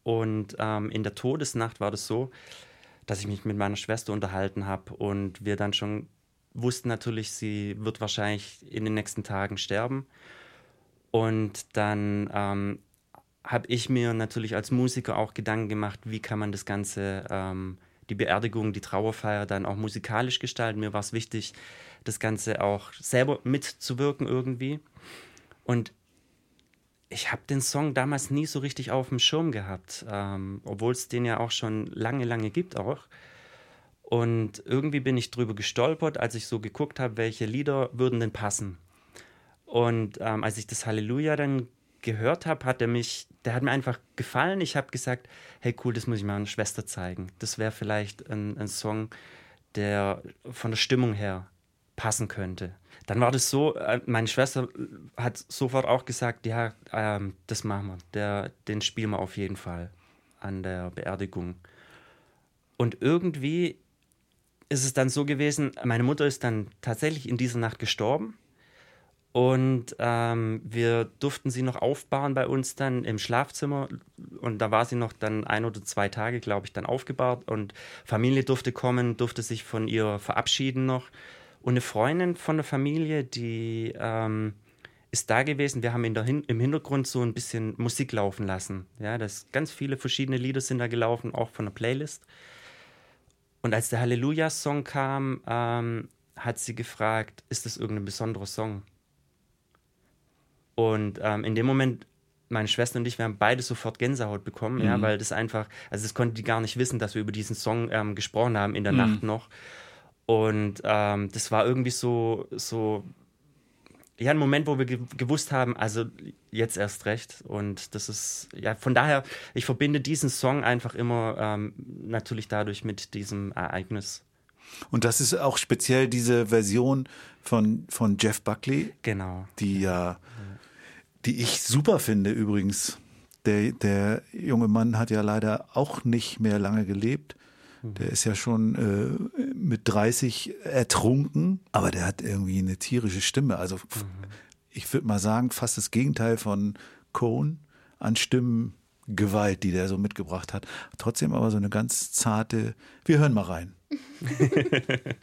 Und ähm, in der Todesnacht war das so, dass ich mich mit meiner Schwester unterhalten habe und wir dann schon wussten natürlich, sie wird wahrscheinlich in den nächsten Tagen sterben. Und dann ähm, habe ich mir natürlich als Musiker auch Gedanken gemacht, wie kann man das Ganze, ähm, die Beerdigung, die Trauerfeier dann auch musikalisch gestalten. Mir war es wichtig, das Ganze auch selber mitzuwirken irgendwie. Und ich habe den Song damals nie so richtig auf dem Schirm gehabt, ähm, obwohl es den ja auch schon lange, lange gibt auch. Und irgendwie bin ich drüber gestolpert, als ich so geguckt habe, welche Lieder würden denn passen. Und ähm, als ich das Halleluja dann gehört habe, hat er mich, der hat mir einfach gefallen. Ich habe gesagt, hey cool, das muss ich meiner Schwester zeigen. Das wäre vielleicht ein, ein Song, der von der Stimmung her passen könnte. Dann war das so, äh, meine Schwester hat sofort auch gesagt, ja, ähm, das machen wir, der, den spielen wir auf jeden Fall an der Beerdigung. Und irgendwie ist es dann so gewesen, meine Mutter ist dann tatsächlich in dieser Nacht gestorben Und ähm, wir durften sie noch aufbauen bei uns dann im Schlafzimmer. Und da war sie noch dann ein oder zwei Tage, glaube ich, dann aufgebaut. Und Familie durfte kommen, durfte sich von ihr verabschieden noch. Und eine Freundin von der Familie, die ähm, ist da gewesen. Wir haben in der Hin im Hintergrund so ein bisschen Musik laufen lassen. Ja, das ganz viele verschiedene Lieder sind da gelaufen, auch von der Playlist. Und als der Halleluja-Song kam, ähm, hat sie gefragt, ist das irgendein besonderer Song? Und ähm, in dem Moment, meine Schwester und ich, wir haben beide sofort Gänsehaut bekommen, ja, weil das einfach, also das konnte die gar nicht wissen, dass wir über diesen Song ähm, gesprochen haben in der Nacht noch. Und ähm, das war irgendwie so, so, ja, ein Moment, wo wir ge gewusst haben, also jetzt erst recht. Und das ist, ja, von daher, ich verbinde diesen Song einfach immer ähm, natürlich dadurch mit diesem Ereignis. Und das ist auch speziell diese Version von, von Jeff Buckley, Genau. die ja, die ich super finde übrigens. Der, der junge Mann hat ja leider auch nicht mehr lange gelebt. Der ist ja schon äh, mit 30 ertrunken, aber der hat irgendwie eine tierische Stimme. Also f- ich würde mal sagen, fast das Gegenteil von Cohn an Stimmengewalt, die der so mitgebracht hat. Trotzdem aber so eine ganz zarte. Wir hören mal rein. <laughs>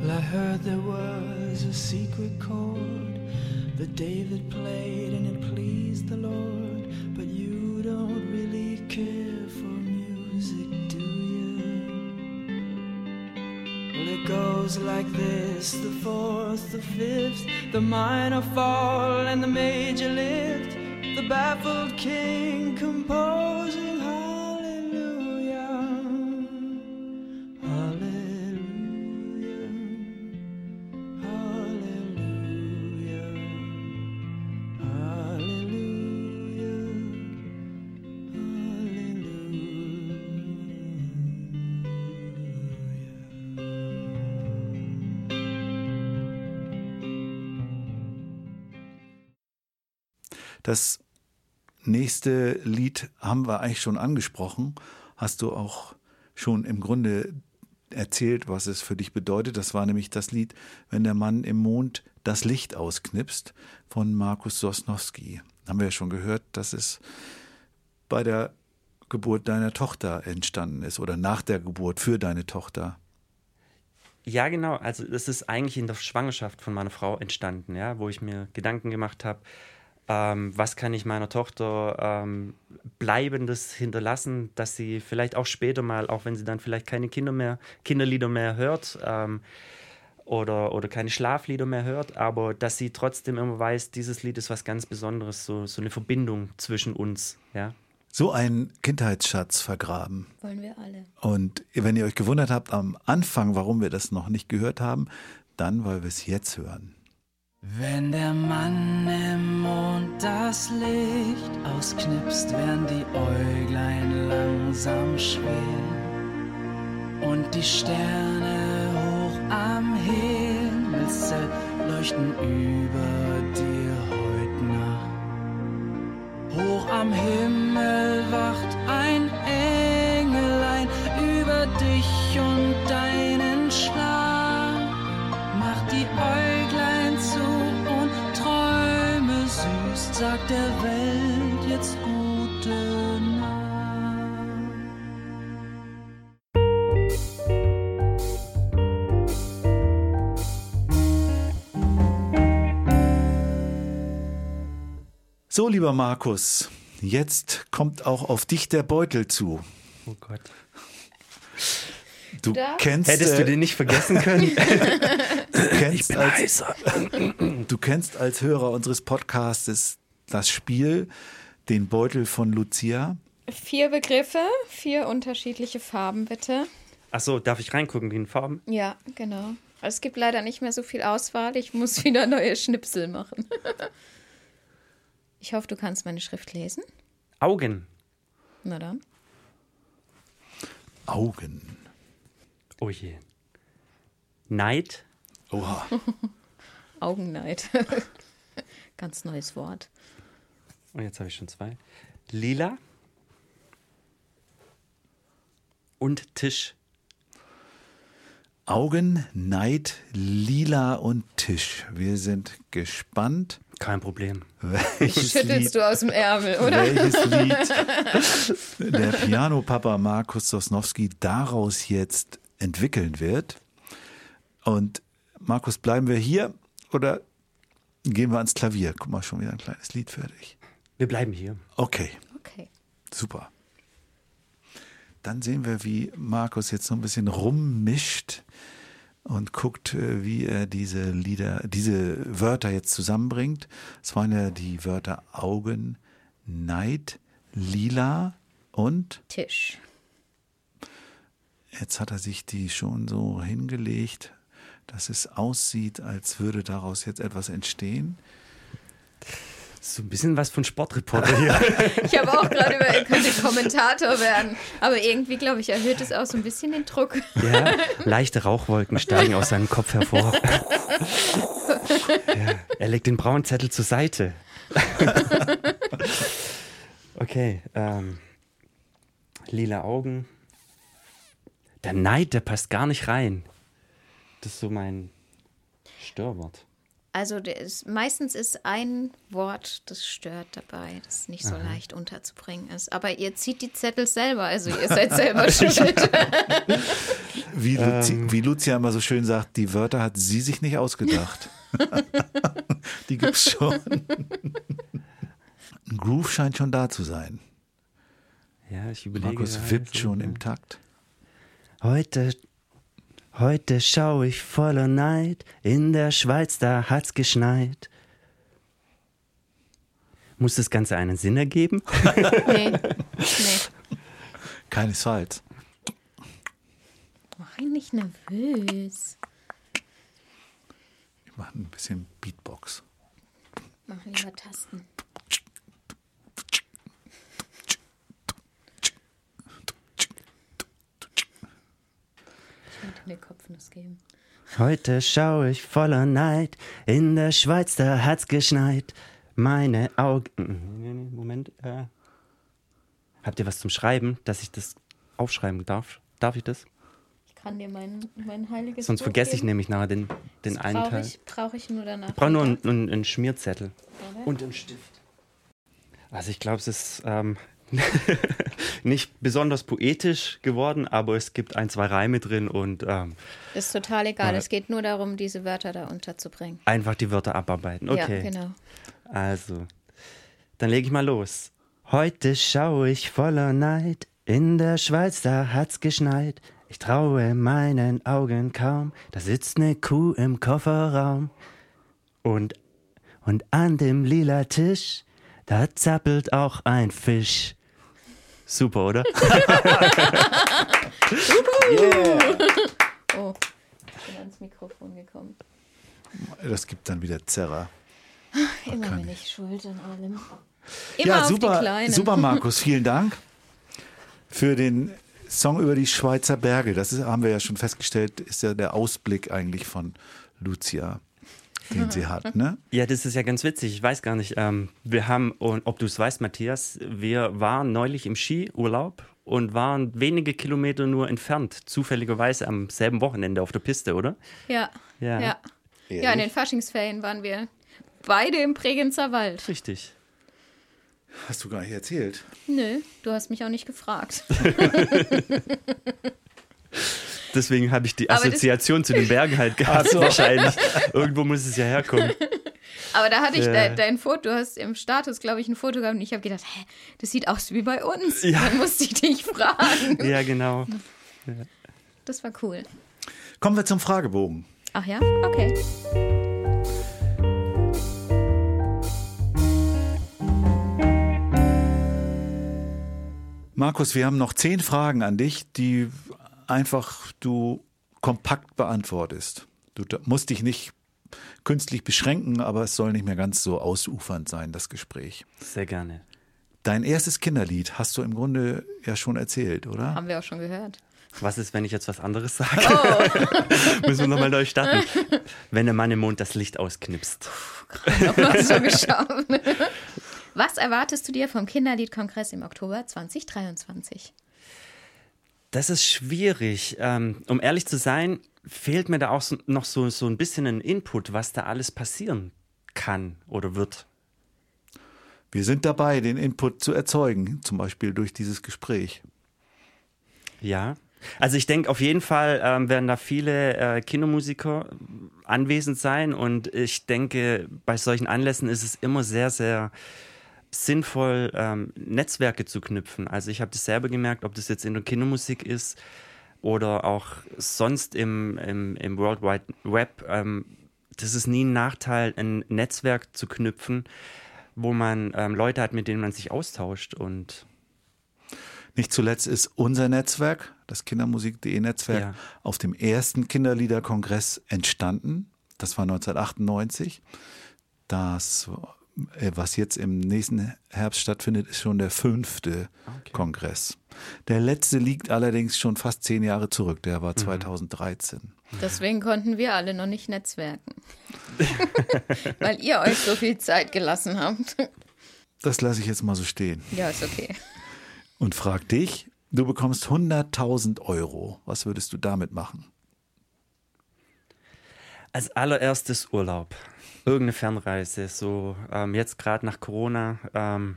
Well, I heard there was a secret chord that David played and it pleased the Lord. But you don't really care for music, do you? Well, it goes like this the fourth, the fifth, the minor fall, and the major lift. The baffled king composing hallelujah. Das nächste Lied haben wir eigentlich schon angesprochen. Hast du auch schon im Grunde erzählt, was es für dich bedeutet. Das war nämlich das Lied, wenn der Mann im Mond das Licht ausknipst von Markus Sosnowski. Haben wir ja schon gehört, dass es bei der Geburt deiner Tochter entstanden ist oder nach der Geburt für deine Tochter. Ja, genau. Also das ist eigentlich in der Schwangerschaft von meiner Frau entstanden, ja, wo ich mir Gedanken gemacht habe, ähm, was kann ich meiner Tochter ähm, Bleibendes hinterlassen, dass sie vielleicht auch später mal, auch wenn sie dann vielleicht keine Kinder mehr, Kinderlieder mehr hört ähm, oder, oder keine Schlaflieder mehr hört, aber dass sie trotzdem immer weiß, dieses Lied ist was ganz Besonderes, so, so eine Verbindung zwischen uns, ja. So ein Kindheitsschatz vergraben. Wollen wir alle. Und wenn ihr euch gewundert habt am Anfang, warum wir das noch nicht gehört haben, dann, weil wir es jetzt hören. Wenn der Mann im Mond das Licht ausknipst, werden die Äuglein langsam schwer. Und die Sterne hoch am Himmelszelt leuchten über dir heut Nacht. Hoch am Himmel wacht ein Engelein sagt der Welt jetzt gute Nacht. So, lieber Markus, jetzt kommt auch auf dich der Beutel zu. Oh Gott. Du darfst. kennst, Hättest du äh, den nicht vergessen können? <laughs> du kennst als, <clears throat> du kennst als Hörer unseres Podcasts das Spiel, den Beutel von Lucia. Vier Begriffe, vier unterschiedliche Farben, bitte. Ach so, darf ich reingucken, die Farben? Ja, genau. Es gibt leider nicht mehr so viel Auswahl. Ich muss <laughs> wieder neue Schnipsel machen. Ich hoffe, du kannst meine Schrift lesen. Augen. Na dann. Augen. Oh je. Neid. Oha. <laughs> Augenneid. <laughs> Ganz neues Wort. Und jetzt habe ich schon zwei. Lila. Und Tisch. Augen, Neid, Lila und Tisch. Wir sind gespannt, Kein Problem. welches <laughs> Schüttelst Lied, du aus dem Ärmel, oder? welches <laughs> Lied der Pianopapa Markus Sosnowski daraus jetzt entwickeln wird. Und Markus, bleiben wir hier oder gehen wir ans Klavier? Guck mal, schon wieder ein kleines Lied fertig. Wir bleiben hier. Okay, Okay. super. Dann sehen wir, wie Markus jetzt so ein bisschen rummischt und guckt, äh, wie er diese Lieder, diese Wörter jetzt zusammenbringt. Es waren ja die Wörter Augen, Neid, Lila und Tisch. jetzt hat er sich die schon so hingelegt, dass es aussieht, als würde daraus jetzt etwas entstehen. So ein bisschen was von Sportreporter hier. <laughs> Ich habe auch gerade über, er könnte Kommentator werden. Aber irgendwie, glaube ich, erhöht es auch so ein bisschen den Druck. ja, leichte Rauchwolken steigen aus seinem Kopf hervor. <laughs> ja, er legt den braunen Zettel zur Seite. <laughs> okay, ähm, lila Augen. Der Neid, der passt gar nicht rein. Das ist so mein Störwort. Also ist, meistens ist ein Wort, das stört dabei, das nicht so leicht unterzubringen ist. Aber ihr zieht die Zettel selber, also ihr seid selber <laughs> schuld. <laughs> Wie, Luzi, wie Lucia immer so schön sagt, die Wörter hat sie sich nicht ausgedacht. <laughs> die gibt's schon. Ein Groove scheint schon da zu sein. Ja, ich überlege. Markus wippt so, schon im Takt. Heute, heute schau ich voller Neid. In der Schweiz, da hat's geschneit. Muss das Ganze einen Sinn ergeben? <laughs> nee, nee. Keinesfalls. Mach ihn nicht nervös. Ich mache ein bisschen Beatbox. Mach lieber Tasten. Ich wollte mir Kopfnuss geben. Heute schau ich voller Neid. In der Schweiz, da hat's geschneit. Meine Augen. Nee, Moment. Äh. Habt ihr was zum Schreiben, dass ich das aufschreiben darf? Darf ich das? Ich kann dir mein, mein heiliges Sonst Buch vergesse ich geben. nämlich nachher den, den einen Brauche Teil. ich, brauch ich nur danach. Ich brauche nur einen, einen, einen Schmierzettel. Oder? Und einen Stift. Also ich glaube, es ist ähm, <laughs> nicht besonders poetisch geworden, aber es gibt ein, zwei Reime drin und ähm, Ist total egal. Ja. Es geht nur darum, diese Wörter da unterzubringen. einfach die Wörter abarbeiten. Okay. Ja, genau. Also, dann lege ich mal los. Heute schaue ich voller Neid. In der Schweiz, da hat's geschneit. Ich traue meinen Augen kaum. Da sitzt ne Kuh im Kofferraum. Und, und an dem lila Tisch, da zappelt auch ein Fisch. Super, oder? <laughs> Oh, ich bin ans Mikrofon gekommen. Das gibt dann wieder Zerrer. Immer bin ich schuld an allem. Immer ja, auf die super, super, <laughs> Markus. Vielen Dank für den Song über die Schweizer Berge. Das ist, haben wir ja schon festgestellt, ist ja der Ausblick eigentlich von Lucia, den sie hat. Ne? <laughs> Ja, das ist ja ganz witzig. Ich weiß gar nicht. Ähm, wir haben, und ob du es weißt, Matthias, wir waren neulich im Skiurlaub und waren wenige Kilometer nur entfernt, zufälligerweise am selben Wochenende auf der Piste, oder? Ja. Ja. Ja. Ja. in den Faschingsferien waren wir beide im Bregenzer Wald. Richtig. Hast du gar nicht erzählt. Nö, du hast mich auch nicht gefragt. <laughs> <laughs> Deswegen habe ich die Assoziation zu den Bergen halt <laughs> gehabt, wahrscheinlich. Irgendwo muss es ja herkommen. <laughs> Aber da hatte ich Ja. de dein Foto, du hast im Status, glaube ich, ein Foto gehabt und ich habe gedacht, hä, das sieht aus wie bei uns. Ja. Dann musste ich dich fragen. Ja, genau. Das war cool. Kommen wir zum Fragebogen. Ach ja? Okay. Markus, wir haben noch zehn Fragen an dich, die einfach du kompakt beantwortest. Du musst dich nicht künstlich beschränken, aber es soll nicht mehr ganz so ausufernd sein, das Gespräch. Sehr gerne. Dein erstes Kinderlied hast du im Grunde ja schon erzählt, oder? Haben wir auch schon gehört. Was ist, wenn ich jetzt was anderes sage? <laughs> Müssen wir nochmal neu starten. <laughs> Wenn der Mann im Mond das Licht ausknipst. Nochmal so geschaut. <laughs> Was erwartest du dir vom Kinderliedkongress im Oktober 2023? Das ist schwierig. Ähm, um ehrlich zu sein, fehlt mir da auch so, noch so, so ein bisschen ein Input, was da alles passieren kann oder wird. Wir sind dabei, den Input zu erzeugen, zum Beispiel durch dieses Gespräch. Ja. Also ich denke, auf jeden Fall ähm, werden da viele äh, Kindermusiker anwesend sein und ich denke, bei solchen Anlässen ist es immer sehr, sehr sinnvoll, ähm, Netzwerke zu knüpfen. Also ich habe das selber gemerkt, ob das jetzt in der Kindermusik ist oder auch sonst im, im, im World Wide Web. Ähm, das ist nie ein Nachteil, ein Netzwerk zu knüpfen, wo man ähm, Leute hat, mit denen man sich austauscht und Nicht zuletzt ist unser Netzwerk, das Kindermusik.de Netzwerk, Ja. auf dem ersten Kinderliederkongress entstanden. Das war 1998. Das, was jetzt im nächsten Herbst stattfindet, ist schon der fünfte Kongress. Der letzte liegt allerdings schon fast zehn Jahre zurück. Der war 2013. Deswegen konnten wir alle noch nicht netzwerken. <laughs> Weil ihr euch so viel Zeit gelassen habt. Das lasse ich jetzt mal so stehen. Ja, ist okay. Und frag dich, du bekommst 100.000 Euro. Was würdest du damit machen? Als allererstes Urlaub. Irgendeine Fernreise, so ähm, jetzt gerade nach Corona, ähm,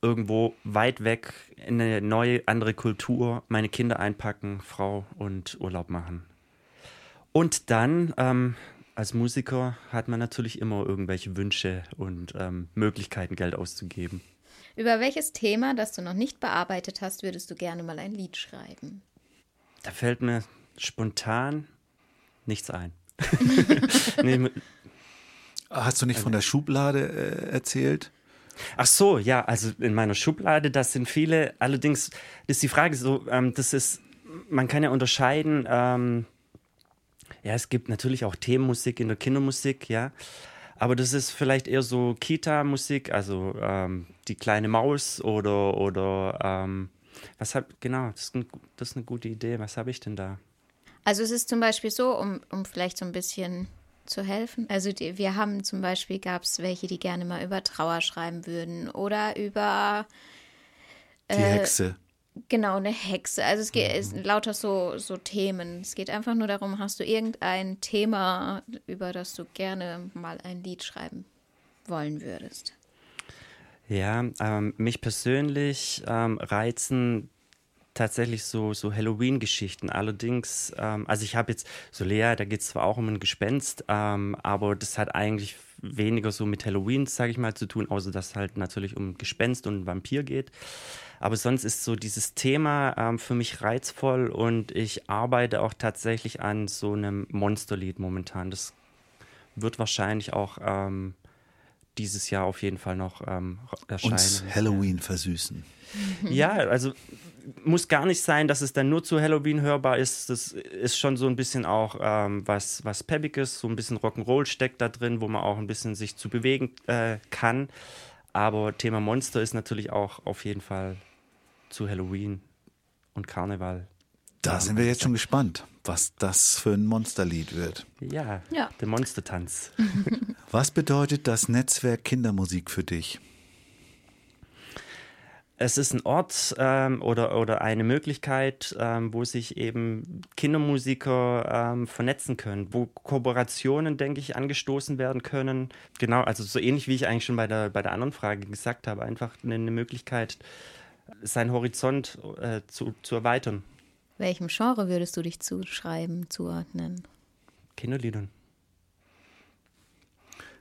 irgendwo weit weg in eine neue, andere Kultur, meine Kinder einpacken, Frau und Urlaub machen. Und dann, ähm, als Musiker hat man natürlich immer irgendwelche Wünsche und ähm, Möglichkeiten, Geld auszugeben. Über welches Thema, das du noch nicht bearbeitet hast, würdest du gerne mal ein Lied schreiben? Da fällt mir spontan nichts ein. <laughs> nee, Hast du nicht von der Schublade äh, erzählt? Ach so, ja, also in meiner Schublade, das sind viele. Allerdings ist die Frage so, ähm, das ist, man kann ja unterscheiden. Ähm, ja, es gibt natürlich auch Themenmusik in der Kindermusik, ja. Aber das ist vielleicht eher so Kita-Musik, also ähm, die kleine Maus oder oder ähm, was hab genau, das ist, ein, das ist eine gute Idee. Was habe ich denn da? Also es ist zum Beispiel so, um, um vielleicht so ein bisschen zu helfen. Also die, wir haben zum Beispiel, gab es welche, die gerne mal über Trauer schreiben würden oder über Die Äh, Hexe. Genau, eine Hexe. Also es geht es sind lauter so, so Themen. Es geht einfach nur darum, hast du irgendein Thema, über das du gerne mal ein Lied schreiben wollen würdest? Ja, ähm, mich persönlich ähm, reizen tatsächlich so, so Halloween-Geschichten. Allerdings, ähm, also ich habe jetzt so Lea, da geht es zwar auch um ein Gespenst, ähm, aber das hat eigentlich weniger so mit Halloween, sage ich mal, zu tun, außer dass es halt natürlich um Gespenst und Vampir geht. Aber sonst ist so dieses Thema ähm, für mich reizvoll und ich arbeite auch tatsächlich an so einem Monsterlied momentan. Das wird wahrscheinlich auch ähm, dieses Jahr auf jeden Fall noch ähm, erscheinen. Uns Halloween versüßen. Ja, also muss gar nicht sein, dass es dann nur zu Halloween hörbar ist. Das ist schon so ein bisschen auch ähm, was, was Peppiges, so ein bisschen Rock'n'Roll steckt da drin, wo man auch ein bisschen sich zu bewegen äh, kann. Aber Thema Monster ist natürlich auch auf jeden Fall zu Halloween und Karneval. Da sind wir jetzt schon gespannt, was das für ein Monsterlied wird. Ja, Ja. der Monstertanz. <laughs> <laughs> Was bedeutet das Netzwerk Kindermusik für dich? Es ist ein Ort ähm, oder, oder eine Möglichkeit, ähm, wo sich eben Kindermusiker ähm, vernetzen können, wo Kooperationen, denke ich, angestoßen werden können. Genau, also so ähnlich wie ich eigentlich schon bei der, bei der anderen Frage gesagt habe, einfach eine, eine Möglichkeit, seinen Horizont äh, zu, zu erweitern. Welchem Genre würdest du dich zuschreiben, zuordnen? Kinderliedern.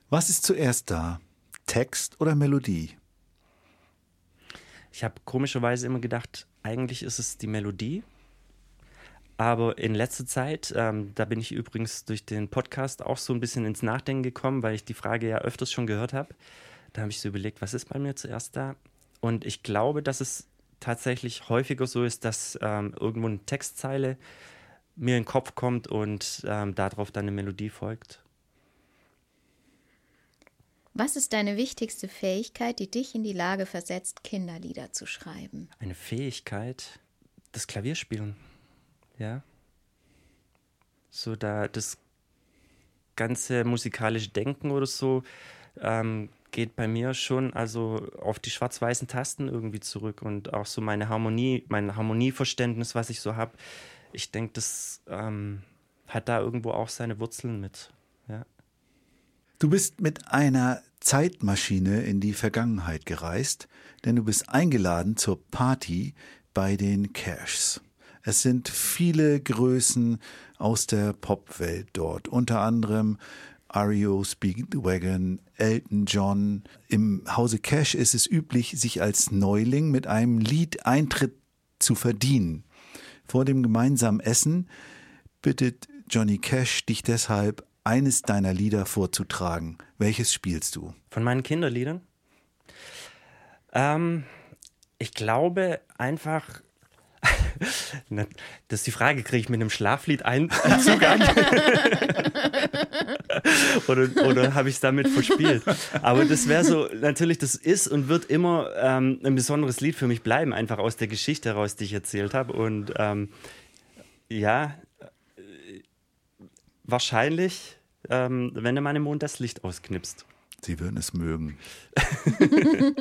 Was ist zuerst da? Text oder Melodie? Ich habe komischerweise immer gedacht, eigentlich ist es die Melodie. Aber in letzter Zeit, ähm, da bin ich übrigens durch den Podcast auch so ein bisschen ins Nachdenken gekommen, weil ich die Frage ja öfters schon gehört habe. Da habe ich so überlegt, was ist bei mir zuerst da? Und ich glaube, dass es tatsächlich häufiger so ist, dass ähm, irgendwo eine Textzeile mir in den Kopf kommt und ähm, darauf dann eine Melodie folgt. Was ist deine wichtigste Fähigkeit, die dich in die Lage versetzt, Kinderlieder zu schreiben? Eine Fähigkeit, das Klavierspielen. Ja. So da das ganze musikalische Denken oder so ähm, geht bei mir schon also auf die schwarz-weißen Tasten irgendwie zurück und auch so meine Harmonie, mein Harmonieverständnis, was ich so habe. Ich denke, das ähm, hat da irgendwo auch seine Wurzeln mit. Ja. Du bist mit einer Zeitmaschine in die Vergangenheit gereist, denn du bist eingeladen zur Party bei den Cashs. Es sind viele Größen aus der Popwelt dort, unter anderem REO Speedwagon, Elton John. Im Hause Cash ist es üblich, sich als Neuling mit einem Lied Eintritt zu verdienen. Vor dem gemeinsamen Essen bittet Johnny Cash dich deshalb, eines deiner Lieder vorzutragen. Welches spielst du? Von meinen Kinderliedern? Ähm, ich glaube einfach. <laughs> Na, Das ist die Frage, kriege ich mit einem Schlaflied einen Zugang? <laughs> oder oder habe ich es damit verspielt? Aber das wäre so, natürlich, das ist und wird immer ähm, ein besonderes Lied für mich bleiben, einfach aus der Geschichte heraus, die ich erzählt habe. Und ähm, ja, wahrscheinlich, ähm, wenn der Mann im Mond das Licht ausknipst. Sie würden es mögen. <laughs>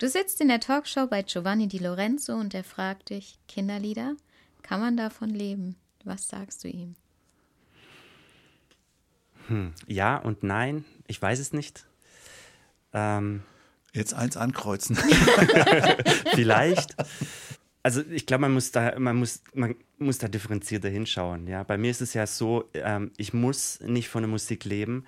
Du sitzt in der Talkshow bei Giovanni Di Lorenzo und er fragt dich, Kinderlieder, kann man davon leben? Was sagst du ihm? Ja und nein, ich weiß es nicht. Ähm, Jetzt eins ankreuzen. <laughs> Vielleicht. Also ich glaube, man muss da, man muss, man muss da differenzierter hinschauen. Ja, bei mir ist es ja so, ähm, ich muss nicht von der Musik leben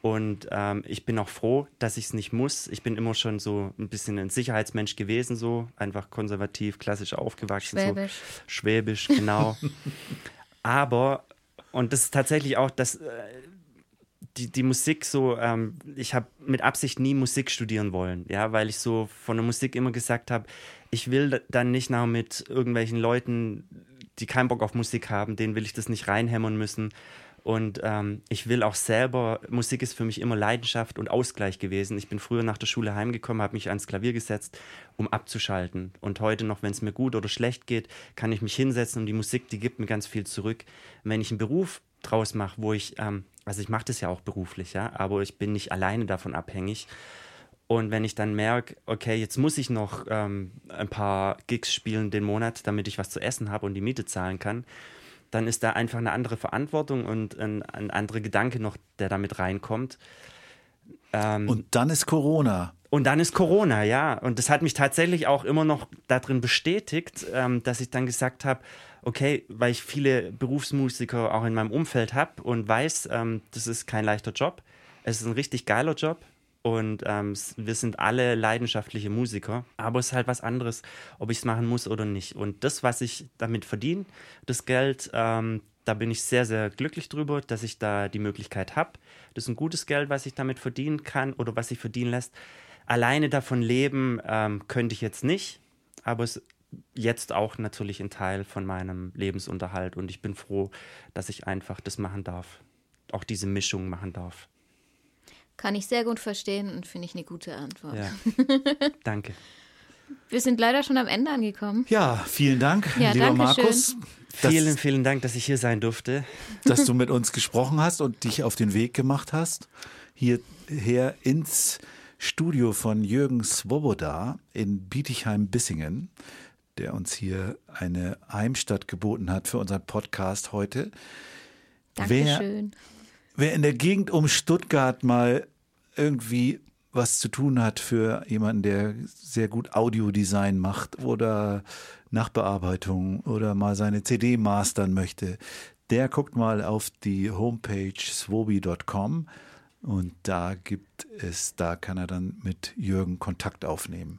und ähm, ich bin auch froh, dass ich es nicht muss. Ich bin immer schon so ein bisschen ein Sicherheitsmensch gewesen, so einfach konservativ, klassisch aufgewachsen, Schwäbisch. so schwäbisch, genau. <laughs> Aber und das ist tatsächlich auch das. Die, die Musik so, ähm, ich habe mit Absicht nie Musik studieren wollen, ja, weil ich so von der Musik immer gesagt habe, ich will da- dann nicht noch mit irgendwelchen Leuten, die keinen Bock auf Musik haben, denen will ich das nicht reinhämmern müssen. Und ähm, ich will auch selber, Musik ist für mich immer Leidenschaft und Ausgleich gewesen. Ich bin früher nach der Schule heimgekommen, habe mich ans Klavier gesetzt, um abzuschalten. Und heute noch, wenn es mir gut oder schlecht geht, kann ich mich hinsetzen und die Musik, die gibt mir ganz viel zurück. Wenn ich einen Beruf draus mache, wo ich, ähm, also ich mache das ja auch beruflich, ja, aber ich bin nicht alleine davon abhängig. Und wenn ich dann merke, okay, jetzt muss ich noch ähm, ein paar Gigs spielen den Monat, damit ich was zu essen habe und die Miete zahlen kann, dann ist da einfach eine andere Verantwortung und ein, ein anderer Gedanke noch, der damit reinkommt. Ähm, Und dann ist Corona. und dann ist Corona, ja. Und das hat mich tatsächlich auch immer noch darin bestätigt, ähm, dass ich dann gesagt habe, okay, weil ich viele Berufsmusiker auch in meinem Umfeld habe und weiß, ähm, das ist kein leichter Job. Es ist ein richtig geiler Job. Und ähm, wir sind alle leidenschaftliche Musiker, aber es ist halt was anderes, ob ich es machen muss oder nicht. Und das, was ich damit verdiene, das Geld, ähm, da bin ich sehr, sehr glücklich drüber, dass ich da die Möglichkeit habe. Das ist ein gutes Geld, was ich damit verdienen kann oder was sich verdienen lässt. Alleine davon leben ähm, könnte ich jetzt nicht, aber es jetzt auch natürlich ein Teil von meinem Lebensunterhalt und ich bin froh, dass ich einfach das machen darf. Auch diese Mischung machen darf. Kann ich sehr gut verstehen und finde ich eine gute Antwort. Ja. <laughs> Danke. Wir sind leider schon am Ende angekommen. Ja, vielen Dank, Ja, lieber danke schön. Markus, dass, vielen, vielen Dank, dass ich hier sein durfte. dass du mit uns gesprochen hast und dich auf den Weg gemacht hast, hierher ins Studio von Jürgen Swoboda in Bietigheim-Bissingen, der uns hier eine Heimstatt geboten hat für unseren Podcast heute. Dankeschön. Wer in der Gegend um Stuttgart mal irgendwie was zu tun hat für jemanden, der sehr gut Audiodesign macht oder Nachbearbeitung oder mal seine CD mastern möchte, der guckt mal auf die Homepage swobi.com und da gibt es, da kann er dann mit Jürgen Kontakt aufnehmen.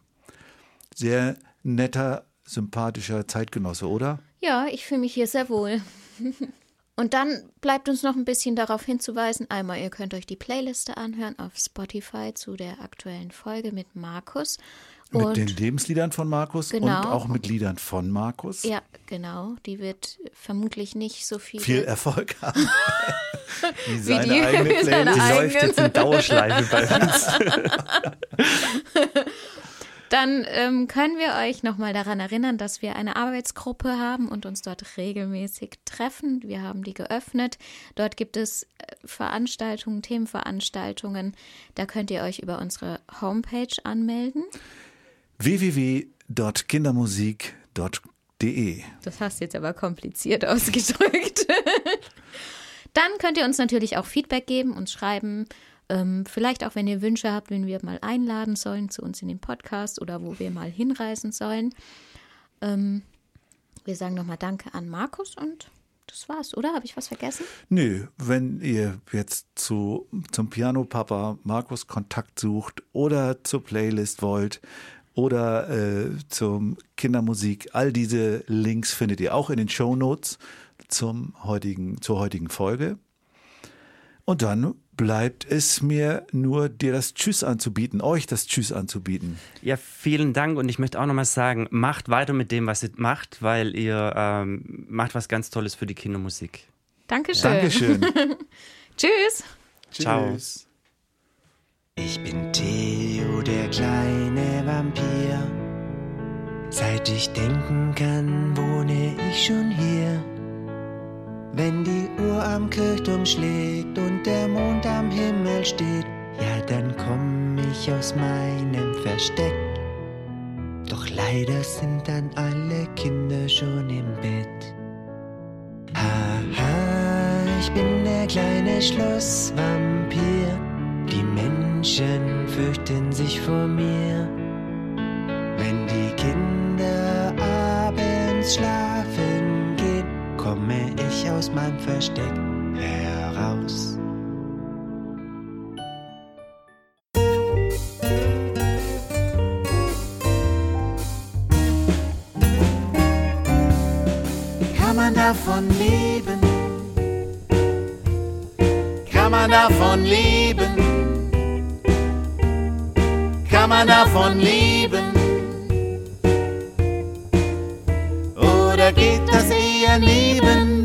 Sehr netter, sympathischer Zeitgenosse, oder? Ja, ich fühle mich hier sehr wohl. <laughs> Und dann bleibt uns noch ein bisschen darauf hinzuweisen. Einmal, ihr könnt euch die Playliste anhören auf Spotify zu der aktuellen Folge mit Markus. Mit Und den Lebensliedern von Markus und Genau. auch mit Liedern von Markus. ja, genau, die wird vermutlich nicht so viel. viel Erfolg haben. <laughs> Wie seine die- eigene wie Playlist. Die eigene- läuft jetzt in Dauerschleife bei uns. <laughs> Dann ähm, können wir euch nochmal daran erinnern, dass wir eine Arbeitsgruppe haben und uns dort regelmäßig treffen. Wir haben die geöffnet. Dort gibt es äh, Veranstaltungen, Themenveranstaltungen. Da könnt ihr euch über unsere Homepage anmelden. www.kindermusik.de De. Das hast du jetzt aber kompliziert <laughs> ausgedrückt. Dann könnt ihr uns natürlich auch Feedback geben, uns schreiben. Ähm, vielleicht auch, wenn ihr Wünsche habt, wen wir mal einladen sollen zu uns in den Podcast oder wo wir mal hinreisen sollen. Ähm, wir sagen nochmal Danke an Markus und das war's, oder? Habe ich was vergessen? Nö, wenn ihr jetzt zu, zum Piano-Papa Markus Kontakt sucht oder zur Playlist wollt oder äh, zum Kindermusik, all diese Links findet ihr auch in den Show Notes zum heutigen, zur heutigen Folge. Und dann bleibt es mir nur, dir das Tschüss anzubieten, euch das Tschüss anzubieten. Ja, vielen Dank und ich möchte auch nochmal sagen, macht weiter mit dem, was ihr macht, weil ihr ähm, macht was ganz Tolles für die Kindermusik. Dankeschön. Dankeschön. <laughs> Tschüss. Ciao. Tschüss. Ich bin Theo, der kleine Vampir. Seit ich denken kann, wohne ich schon hier. Wenn die Uhr am Kirchturm schlägt und der Mond am Himmel steht, ja, dann komm ich aus meinem Versteck. Doch leider sind dann alle Kinder schon im Bett. Haha, ich bin der kleine Schlossvampir. Die Menschen fürchten sich vor mir. Wenn die Kinder abends schlafen komme ich aus meinem Versteck heraus. Kann man davon leben? Kann man davon leben? Kann man davon leben? Oder geht das neben